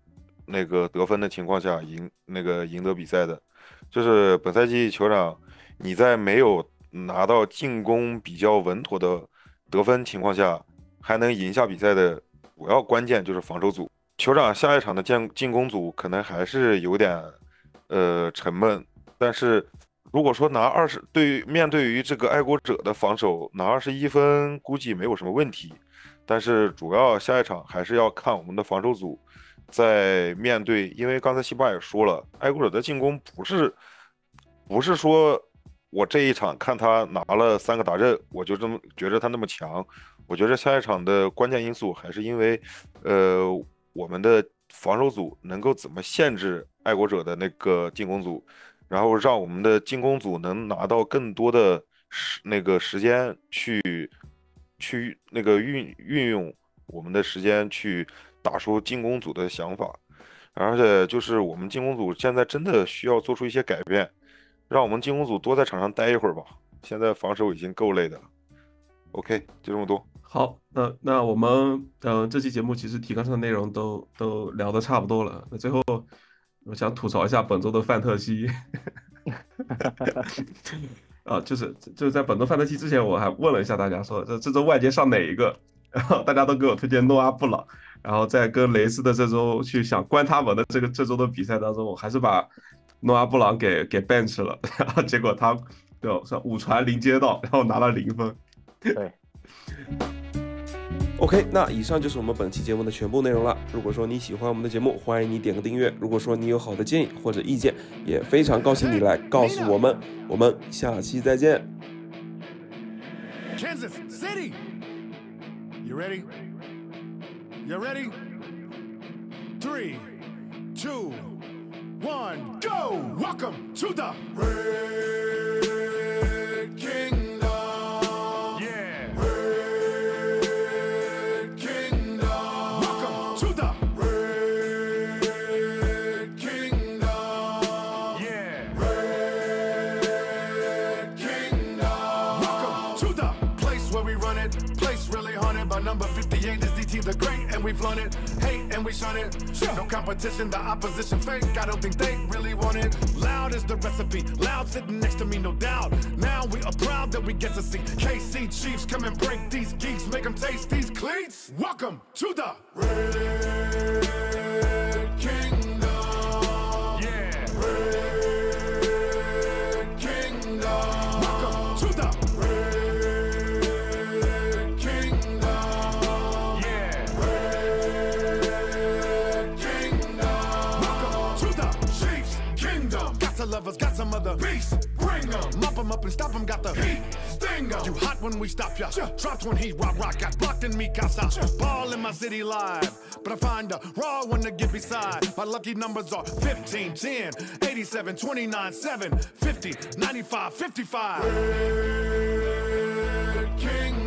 那个得分的情况下赢那个赢得比赛的，就是本赛季酋长，你在没有拿到进攻比较稳妥的得分情况下，还能赢下比赛的，主要关键就是防守组。酋长下一场的进进攻组可能还是有点呃沉闷，但是如果说拿二十对面对于这个爱国者的防守拿二十一分，估计没有什么问题，但是主要下一场还是要看我们的防守组。在面对，因为刚才西巴也说了，爱国者的进攻不是，不是说我这一场看他拿了三个打阵，我就这么觉着他那么强。我觉得下一场的关键因素还是因为，呃，我们的防守组能够怎么限制爱国者的那个进攻组，然后让我们的进攻组能拿到更多的时那个时间去，去那个运运用我们的时间去。打出进攻组的想法，而且就是我们进攻组现在真的需要做出一些改变，让我们进攻组多在场上待一会儿吧。现在防守已经够累的了。OK，就这么多。好，那那我们嗯，这期节目其实提纲上的内容都都聊得差不多了。那最后我想吐槽一下本周的范特西，啊，就是就是在本周范特西之前，我还问了一下大家，说这这周外接上哪一个，然后大家都给我推荐诺阿布朗。然后在跟雷斯的这周去想关他们的这个这周的比赛当中，我还是把诺阿布朗给给 bench 了，然后结果他就是五传零接到，然后拿了零分。对。OK，那以上就是我们本期节目的全部内容了。如果说你喜欢我们的节目，欢迎你点个订阅。如果说你有好的建议或者意见，也非常高兴你来告诉我们。我们下期再见。Kansas City，you ready？You ready? Three, two, one, go! Welcome to the Red King. The Great and we flaunt it. Hate and we shun it. No competition, the opposition fake. I don't think they really want it. Loud is the recipe. Loud sitting next to me, no doubt. Now we are proud that we get to see KC Chiefs come and break these geeks, make them taste these cleats. Welcome to the Red got some other beast. Bring them. Mop them up and stop them. Got the heat. Sting them. You hot when we stop ya. Yeah. Dropped when he rock rock. Got blocked in me casa. Yeah. Ball in my city live. But I find a raw one to get beside. My lucky numbers are 15, 10, 87, 29, 7, 50, 95, 55. Red King.